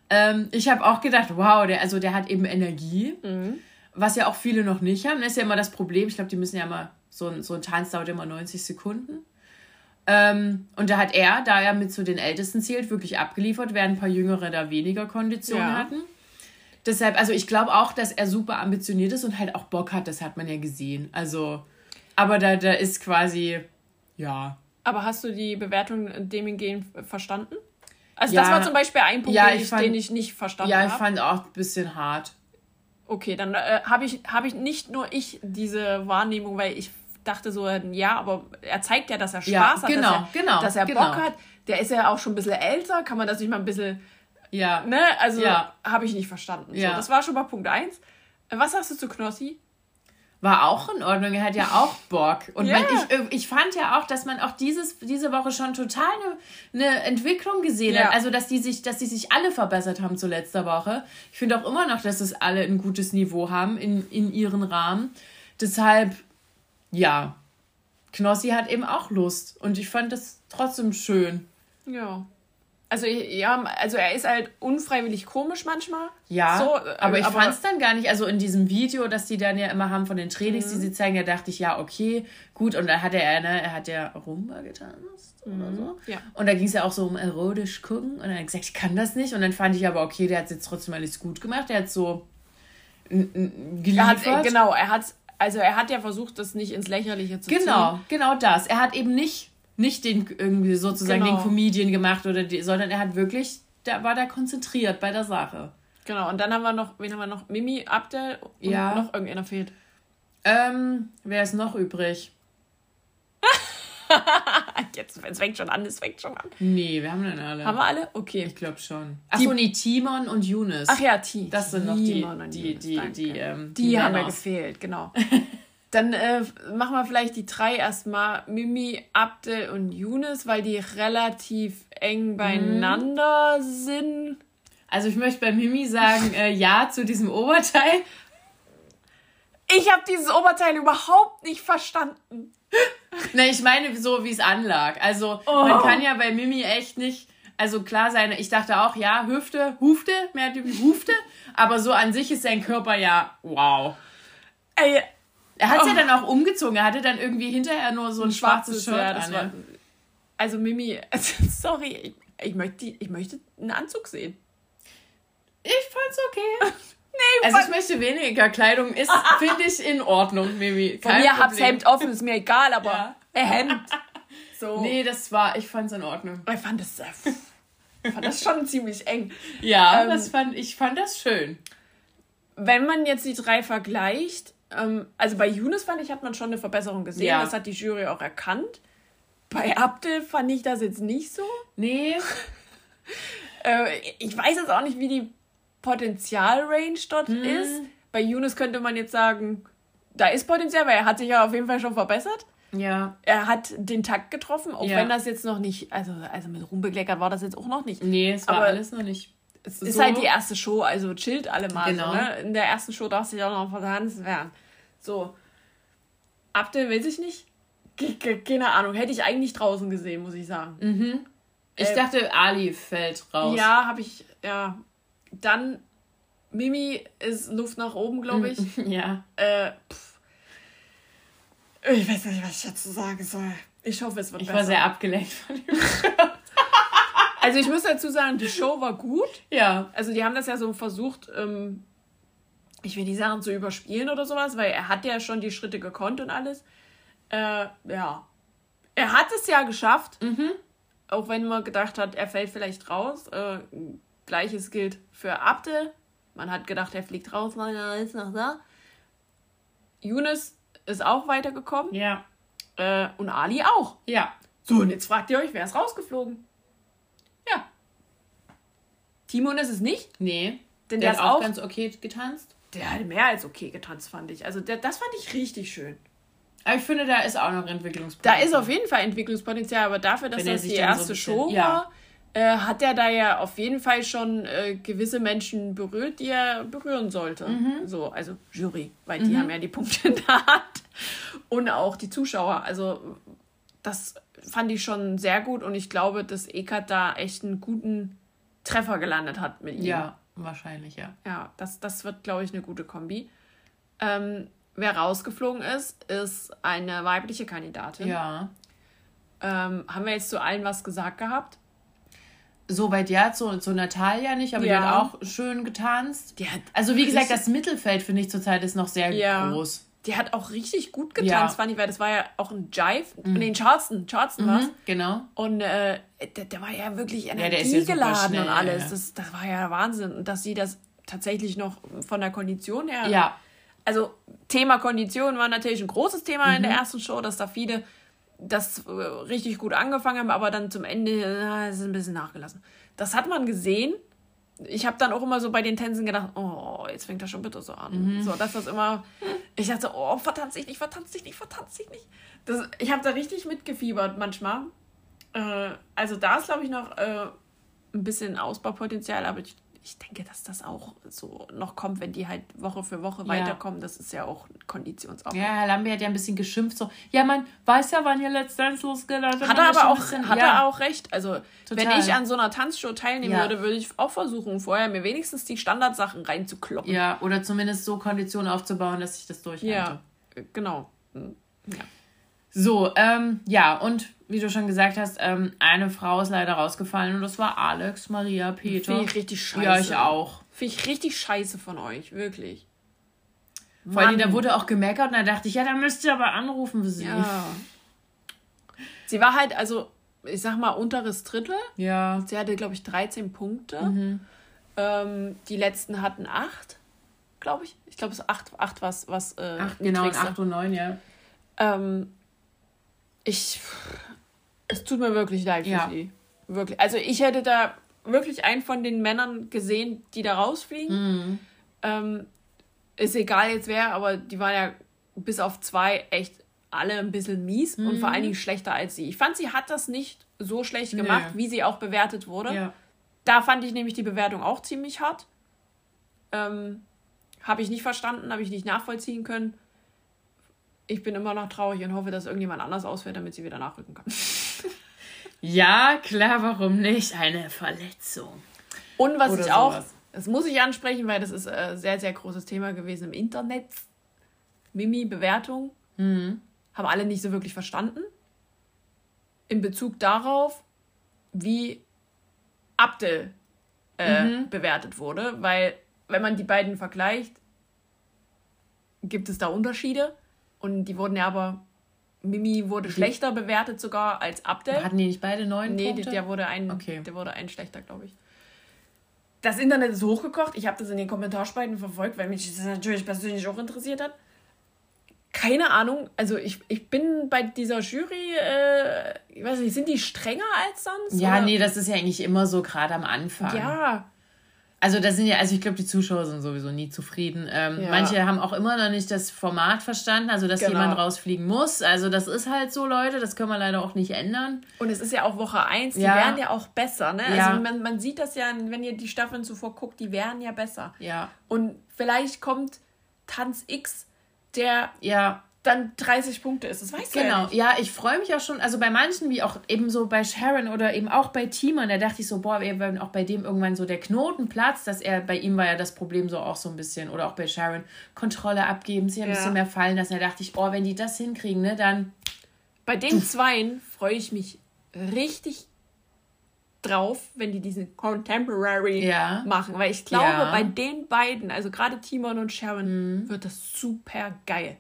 S2: Ähm, ich habe auch gedacht, wow, der, also der hat eben Energie, mhm. was ja auch viele noch nicht haben. Das ist ja immer das Problem. Ich glaube, die müssen ja immer, so ein, so ein Tanz dauert immer 90 Sekunden. Ähm, und da hat er, da er mit zu den Ältesten zählt, wirklich abgeliefert, während ein paar Jüngere da weniger Kondition ja. hatten. Deshalb, also ich glaube auch, dass er super ambitioniert ist und halt auch Bock hat, das hat man ja gesehen. Also, aber da, da ist quasi, ja.
S1: Aber hast du die Bewertung dem hingehend verstanden? Also ja, das war zum Beispiel ein Punkt, ja, den, ich, fand, den ich nicht verstanden
S2: habe. Ja, ich hab. fand auch ein bisschen hart.
S1: Okay, dann äh, habe ich, hab ich nicht nur ich diese Wahrnehmung, weil ich dachte so, ja, aber er zeigt ja, dass er Spaß ja, hat, genau, dass er, genau, dass er genau. Bock hat. Der ist ja auch schon ein bisschen älter, kann man das nicht mal ein bisschen... Ja. Ne? Also ja. habe ich nicht verstanden. Ja. So, das war schon mal Punkt 1. Was sagst du zu Knossi?
S2: War auch in Ordnung. Er hat ja auch Bock. Und yeah. ich, ich fand ja auch, dass man auch dieses, diese Woche schon total eine, eine Entwicklung gesehen ja. hat. Also, dass die sich, dass die sich alle verbessert haben zu letzter Woche. Ich finde auch immer noch, dass es alle ein gutes Niveau haben in, in ihren Rahmen. Deshalb, ja, Knossi hat eben auch Lust. Und ich fand das trotzdem schön.
S1: Ja. Also ja, also er ist halt unfreiwillig komisch manchmal. Ja,
S2: so, aber ich fand es dann gar nicht. Also in diesem Video, das die dann ja immer haben von den Trainings, mhm. die sie zeigen, da dachte ich, ja, okay, gut. Und da hat er, ne, er hat ja Rumba getanzt mhm. oder so. Ja. Und da ging es ja auch so um erotisch gucken. Und dann hat er gesagt, ich kann das nicht. Und dann fand ich aber, okay, der hat jetzt trotzdem alles gut gemacht. Der hat so
S1: geliefert. Er hat, genau, er hat, also er hat ja versucht, das nicht ins Lächerliche
S2: zu genau, ziehen. Genau, genau das. Er hat eben nicht nicht den irgendwie sozusagen genau. den Comedian gemacht oder die, sondern er hat wirklich, da war da konzentriert bei der Sache.
S1: Genau, und dann haben wir noch, wen haben wir noch? Mimi, Abdel und ja. noch irgendeiner fehlt.
S2: Ähm, wer ist noch übrig?
S1: Jetzt, es fängt schon an, es fängt schon an.
S2: Nee, wir haben dann alle.
S1: Haben wir alle? Okay.
S2: Ich glaube schon. Achso, nee, Timon und Yunus.
S1: Ach ja, T.
S2: Das sind noch die,
S1: Timon und
S2: die, die,
S1: danke.
S2: die, ähm,
S1: Die haben ja
S2: Männers.
S1: gefehlt, genau. Dann äh, machen wir vielleicht die drei erstmal. Mimi, Abdel und Yunus, weil die relativ eng beieinander sind.
S2: Also ich möchte bei Mimi sagen, äh, ja zu diesem Oberteil.
S1: Ich habe dieses Oberteil überhaupt nicht verstanden.
S2: Ne, ich meine so, wie es anlag. Also
S1: Oh.
S2: man kann ja bei Mimi echt nicht, also klar sein, ich dachte auch, ja, Hüfte, Hufte, mehr Hufte, aber so an sich ist sein Körper ja, wow.
S1: Ey,
S2: Er hat es
S1: Oh.
S2: ja dann auch umgezogen, er hatte dann irgendwie hinterher nur so ein, schwarzes Shirt
S1: ja, war. Also Mimi, sorry, ich, ich, möchte, ich möchte einen Anzug sehen.
S2: Ich fand's okay.
S1: Nee,
S2: Also ich möchte weniger Kleidung, ist, finde ich, in Ordnung, Mimi.
S1: von
S2: Kein
S1: mir hab's. Hemd offen, ist mir egal, aber
S2: Ja.
S1: ein Hemd. So.
S2: Nee, das war, ich fand's in Ordnung.
S1: Ich fand das, äh, ich fand das schon ziemlich eng.
S2: Ja,
S1: Ähm,
S2: das fand, ich fand das schön.
S1: Wenn man jetzt die drei vergleicht, also bei Yunus fand ich, hat man schon eine Verbesserung gesehen.
S2: Ja.
S1: Das hat die Jury auch erkannt. Bei Abdel fand ich das jetzt nicht so.
S2: Nee,
S1: Äh, ich weiß jetzt auch nicht, wie die Potenzialrange dort
S2: Hm.
S1: ist. Bei Yunus könnte man jetzt sagen, da ist Potenzial, weil er hat sich ja auf jeden Fall schon verbessert.
S2: ja,
S1: Er hat den Takt getroffen, auch
S2: Ja.
S1: wenn das jetzt noch nicht, also, also mit Ruhm bekleckert war das jetzt auch noch nicht.
S2: nee, es war
S1: Aber
S2: alles noch nicht.
S1: Es ist halt die erste Show, also chillt alle mal.
S2: Genau.
S1: So, ne? In der ersten Show darfst du dich auch noch vertanzen werden. So. Abdel weiß ich nicht. Keine Ahnung, hätte ich eigentlich draußen gesehen, muss ich sagen.
S2: Ich
S1: Äh,
S2: dachte, Ali fällt raus.
S1: Ja, habe ich, ja. Dann, Mimi ist Luft nach oben, glaube ich.
S2: Ja.
S1: äh, pff. Ich weiß nicht, was ich dazu sagen soll. Ich hoffe, es wird
S2: Ich
S1: besser.
S2: war sehr abgelenkt von ihm.
S1: also ich muss dazu sagen, die Show war gut.
S2: Ja.
S1: Also die haben das ja so versucht, ähm, ich will die Sachen zu überspielen oder sowas, weil er hat ja schon die Schritte gekonnt und alles. Äh, ja. Er hat es ja geschafft. Auch wenn man gedacht hat, er fällt vielleicht raus. Äh, Gleiches gilt für Abdel. Man hat gedacht, er fliegt raus, nein, er ist noch da. Yunus ist auch weitergekommen.
S2: Ja.
S1: Äh, und Ali auch.
S2: Ja.
S1: So, und jetzt fragt ihr euch, wer ist rausgeflogen? Timon ist es nicht,
S2: Nee.
S1: denn
S2: Der
S1: der,
S2: hat auch
S1: auch.
S2: ganz okay getanzt.
S1: der hat mehr als okay getanzt, fand ich. Also, der, das fand ich richtig schön.
S2: Aber ich finde, da ist auch noch Entwicklungspotenzial.
S1: Da ist auf jeden Fall Entwicklungspotenzial, aber dafür, dass
S2: Wenn
S1: das die
S2: so
S1: erste
S2: bisschen-
S1: Show
S2: ja.
S1: war, äh, hat er da ja auf jeden Fall schon äh, gewisse Menschen berührt, die er berühren sollte.
S2: Mhm.
S1: So, also Jury, weil die haben ja die Punkte in der Hand. Und auch die Zuschauer. Also, das fand ich schon sehr gut und ich glaube, dass Eckert da echt einen guten Treffer gelandet hat mit ihm.
S2: Ja, wahrscheinlich, ja.
S1: Ja, das, das wird, glaube ich, eine gute Kombi. Ähm, wer rausgeflogen ist, ist eine weibliche Kandidatin.
S2: Ja.
S1: Ähm, haben wir jetzt zu allen was gesagt gehabt?
S2: Soweit ja, zu, zu Natalia nicht, aber die
S1: Ja.
S2: hat auch schön getanzt.
S1: Die hat,
S2: Also wie gesagt, das Mittelfeld finde ich zurzeit ist noch sehr
S1: Ja.
S2: groß.
S1: Die hat auch richtig gut getanzt,
S2: Ja. Mhm.
S1: fand ich, weil das war ja auch ein Jive. Nee, ein Charleston. Charleston.
S2: Mhm, genau.
S1: Und äh, der, der war ja wirklich
S2: ist ja
S1: energiegeladen
S2: schnell,
S1: und alles.
S2: ja.
S1: Das, das war ja Wahnsinn. Und dass sie das tatsächlich noch von der Kondition her
S2: Ja.
S1: also Thema Kondition war natürlich ein großes Thema in der
S2: Mhm.
S1: ersten Show, dass da viele das äh, richtig gut angefangen haben, aber dann zum Ende äh, ist es ein bisschen nachgelassen. Das hat man gesehen. Ich habe dann auch immer so bei den Tänzen gedacht, oh, jetzt fängt das schon bitte so an.
S2: Mhm.
S1: So, dass das immer, ich dachte, oh, vertanz dich nicht, vertanz dich nicht, vertanz dich nicht. Das, ich habe da richtig mitgefiebert manchmal. Äh, also da ist, glaube ich, noch äh, ein bisschen Ausbaupotenzial, aber ich, ich denke, dass das auch so noch kommt, wenn die halt Woche für Woche
S2: Ja.
S1: weiterkommen. Das ist ja auch Konditionsaufbau.
S2: Ja, Herr Lambi hat ja ein bisschen geschimpft, so, ja, man weiß ja, wann ihr letztens losgeht.
S1: Hat er aber auch, hat er auch recht. Also, wenn
S2: Total.
S1: ich an so einer Tanzshow teilnehmen
S2: Ja.
S1: würde, würde ich auch versuchen, vorher mir wenigstens die Standardsachen reinzukloppen.
S2: Ja, oder zumindest so Konditionen aufzubauen, dass ich das durchhalte.
S1: ja genau. Hm. Ja.
S2: So, ähm, ja, und wie du schon gesagt hast, ähm, eine Frau ist leider rausgefallen und das war Alex Maria Peter.
S1: Finde ich richtig scheiße.
S2: Ja, ich auch.
S1: Finde ich richtig scheiße von euch, wirklich.
S2: Vor allem, da wurde auch gemeckert und da dachte ich, ja, da müsst ihr aber anrufen für sie.
S1: Ja. Sie war halt, also, ich sag mal, unteres Drittel.
S2: Ja.
S1: Sie hatte, glaube ich, 13 Punkte.
S2: Mhm.
S1: Ähm, die letzten hatten 8, glaube ich. Ich glaube, es ist 8, 8 was, was äh,
S2: Ach, genau,
S1: niedrigste.
S2: 8 und 9, ja.
S1: Ähm, ich, Es tut mir wirklich leid für ja. sie. Wirklich. Also ich hätte da wirklich einen von den Männern gesehen, die da rausfliegen. Mhm. Ähm, ist egal jetzt wer, aber die waren ja bis auf zwei echt alle ein bisschen mies mhm. und vor allen Dingen schlechter als sie. Ich fand, sie hat das nicht so schlecht gemacht, nee. wie sie auch bewertet wurde. Ja. Da fand ich nämlich die Bewertung auch ziemlich hart. Ähm, habe ich nicht verstanden, habe ich nicht nachvollziehen können. Ich bin immer noch traurig und hoffe, dass irgendjemand anders ausfällt, damit sie wieder nachrücken kann.
S2: Ja, klar, warum nicht? Eine Verletzung.
S1: Und was Oder ich auch, sowas. das muss ich ansprechen, weil das ist ein äh, sehr, sehr großes Thema gewesen im Internet. Mimi-Bewertung. Mhm. Haben alle nicht so wirklich verstanden. In Bezug darauf, wie Abdel äh, mhm. bewertet wurde, weil wenn man die beiden vergleicht, gibt es da Unterschiede. Und die wurden ja aber. Mimi wurde schlechter bewertet sogar als Abdel.
S2: Hatten die nicht beide neun nee, Punkte?
S1: Nee, der wurde ein, okay. der wurde ein schlechter, glaube ich. Das Internet ist hochgekocht. Ich habe das in den Kommentarspalten verfolgt, weil mich das natürlich persönlich auch interessiert hat. Keine Ahnung. Also ich, ich bin bei dieser Jury, äh, ich weiß nicht, sind die strenger als sonst?
S2: Ja, oder? nee, das ist ja eigentlich immer so, gerade am Anfang. Ja, also das sind ja, also ich glaube, die Zuschauer sind sowieso nie zufrieden. Ähm, ja. Manche haben auch immer noch nicht das Format verstanden, also dass genau. jemand rausfliegen muss. Also das ist halt so, Leute, das können wir leider auch nicht ändern.
S1: Und es ist ja auch Woche 1, die ja. werden ja auch besser, ne? Ja. Also man, man sieht das ja, wenn ihr die Staffeln zuvor guckt, die werden ja besser. Ja. Und vielleicht kommt Tanz X, der ja dann 30 Punkte ist. Das weißt
S2: genau. du
S1: ja
S2: Genau, ja, ich freue mich auch schon. Also bei manchen, wie auch eben so bei Sharon oder eben auch bei Timon, da dachte ich so, boah, wenn auch bei dem irgendwann so der Knoten platzt, dass er, bei ihm war ja das Problem so auch so ein bisschen, oder auch bei Sharon, Kontrolle abgeben, sich ein ja. bisschen mehr fallen lassen. Da dachte ich, oh, wenn die das hinkriegen, ne, dann.
S1: Bei den Zweien freue ich mich richtig drauf, wenn die diesen Contemporary ja. machen, weil ich glaube, ja. bei den beiden, also gerade Timon und Sharon, mhm. wird das super geil.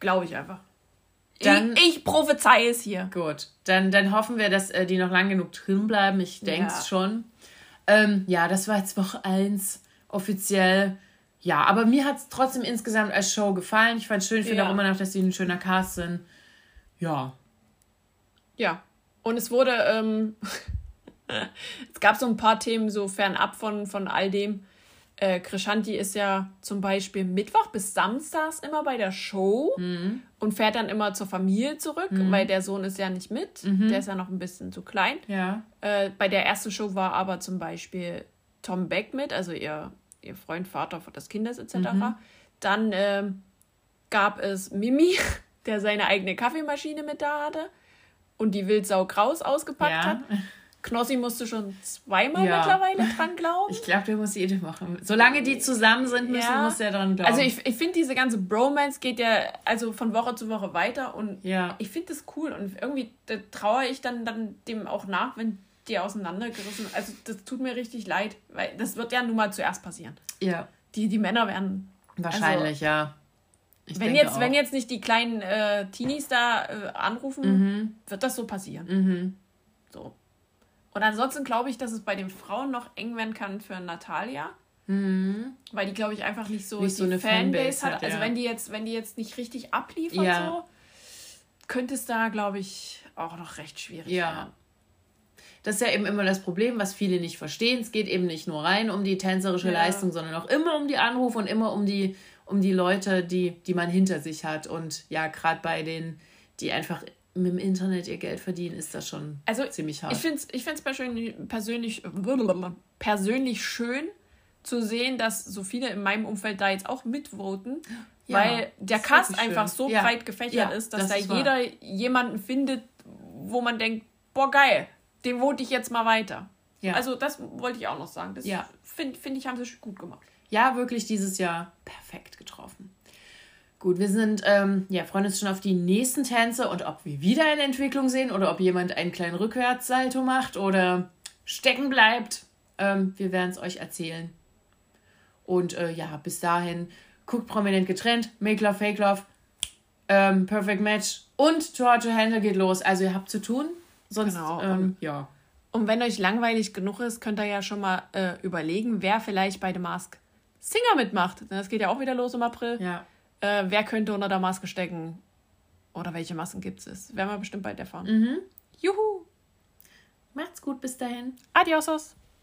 S1: Glaube ich einfach. Dann, ich, ich prophezei es hier.
S2: Gut, dann, dann hoffen wir, dass äh, die noch lang genug drin bleiben. Ich denke es ja. schon. Ähm, ja, das war jetzt Woche 1 offiziell. Ja, aber mir hat es trotzdem insgesamt als Show gefallen. Ich fand es schön, ich finde ja. auch immer noch, dass sie ein schöner Cast sind. Ja.
S1: Ja. Und es wurde, ähm, es gab so ein paar Themen so fernab von, von all dem äh, Krishanti ist ja zum Beispiel Mittwoch bis Samstags immer bei der Show mhm. und fährt dann immer zur Familie zurück, mhm. weil der Sohn ist ja nicht mit. Mhm. Der ist ja noch ein bisschen zu klein. Ja. Äh, bei der ersten Show war aber zum Beispiel Tom Beck mit, also ihr, ihr Freund, Vater des Kindes etc. Mhm. Dann äh, gab es Mimi, der seine eigene Kaffeemaschine mit da hatte und die Wildsau Kraus ausgepackt ja. hat. Knossi musste schon zweimal ja. mittlerweile dran glauben.
S2: Ich glaube, der muss jede machen. Solange die zusammen sind, müssen, ja. muss er dran
S1: glauben. Also ich, ich finde, diese ganze Bromance geht ja also von Woche zu Woche weiter und ja. ich finde das cool und irgendwie da traue ich dann, dann dem auch nach, wenn die auseinandergerissen. Also das tut mir richtig leid, weil das wird ja nun mal zuerst passieren. Ja. Die, die Männer werden.
S2: Wahrscheinlich, also, ja.
S1: Ich wenn, jetzt, wenn jetzt nicht die kleinen äh, Teenies da äh, anrufen, mhm. wird das so passieren. Mhm. So. Und ansonsten glaube ich, dass es bei den Frauen noch eng werden kann für Natalia. Mhm. Weil die, glaube ich, einfach nicht so, nicht so eine Fanbase, Fanbase hat. hat. Also wenn die jetzt, wenn die jetzt nicht richtig abliefert, ja. so, könnte es da, glaube ich, auch noch recht schwierig ja. werden.
S2: Das ist ja eben immer das Problem, was viele nicht verstehen. Es geht eben nicht nur rein um die tänzerische ja. Leistung, sondern auch immer um die Anrufe und immer um die, um die Leute, die, die man hinter sich hat. Und ja, gerade bei denen, die einfach mit dem Internet ihr Geld verdienen, ist das schon also, ziemlich hart.
S1: Ich finde es ich persönlich, persönlich, persönlich schön zu sehen, dass so viele in meinem Umfeld da jetzt auch mitvoten, ja, weil der Cast einfach so ja. breit gefächert ja, ist, dass das da ist jeder wahr. jemanden findet, wo man denkt, boah geil, den vote ich jetzt mal weiter. Also das wollte ich auch noch sagen. Das finde find ich, haben sie gut gemacht.
S2: Ja, wirklich dieses Jahr perfekt getroffen. Gut, wir sind, ähm, ja, freuen uns schon auf die nächsten Tänze und ob wir wieder eine Entwicklung sehen oder ob jemand einen kleinen Rückwärtssalto macht oder stecken bleibt. Ähm, wir werden es euch erzählen. Und äh, ja, bis dahin, guckt prominent getrennt, Make Love, Fake Love, ähm, Perfect Match und Tour to Handle geht los. Also ihr habt zu tun. Sonst, genau.
S1: Ähm, ja. Und wenn euch langweilig genug ist, könnt ihr ja schon mal äh, überlegen, wer vielleicht bei The Mask Singer mitmacht. Das geht ja auch wieder los im April. Ja äh, wer könnte unter der Maske stecken oder welche Masken gibt es. Werden wir bestimmt bald erfahren. Mhm. Juhu!
S2: Macht's gut bis dahin.
S1: Adiosos!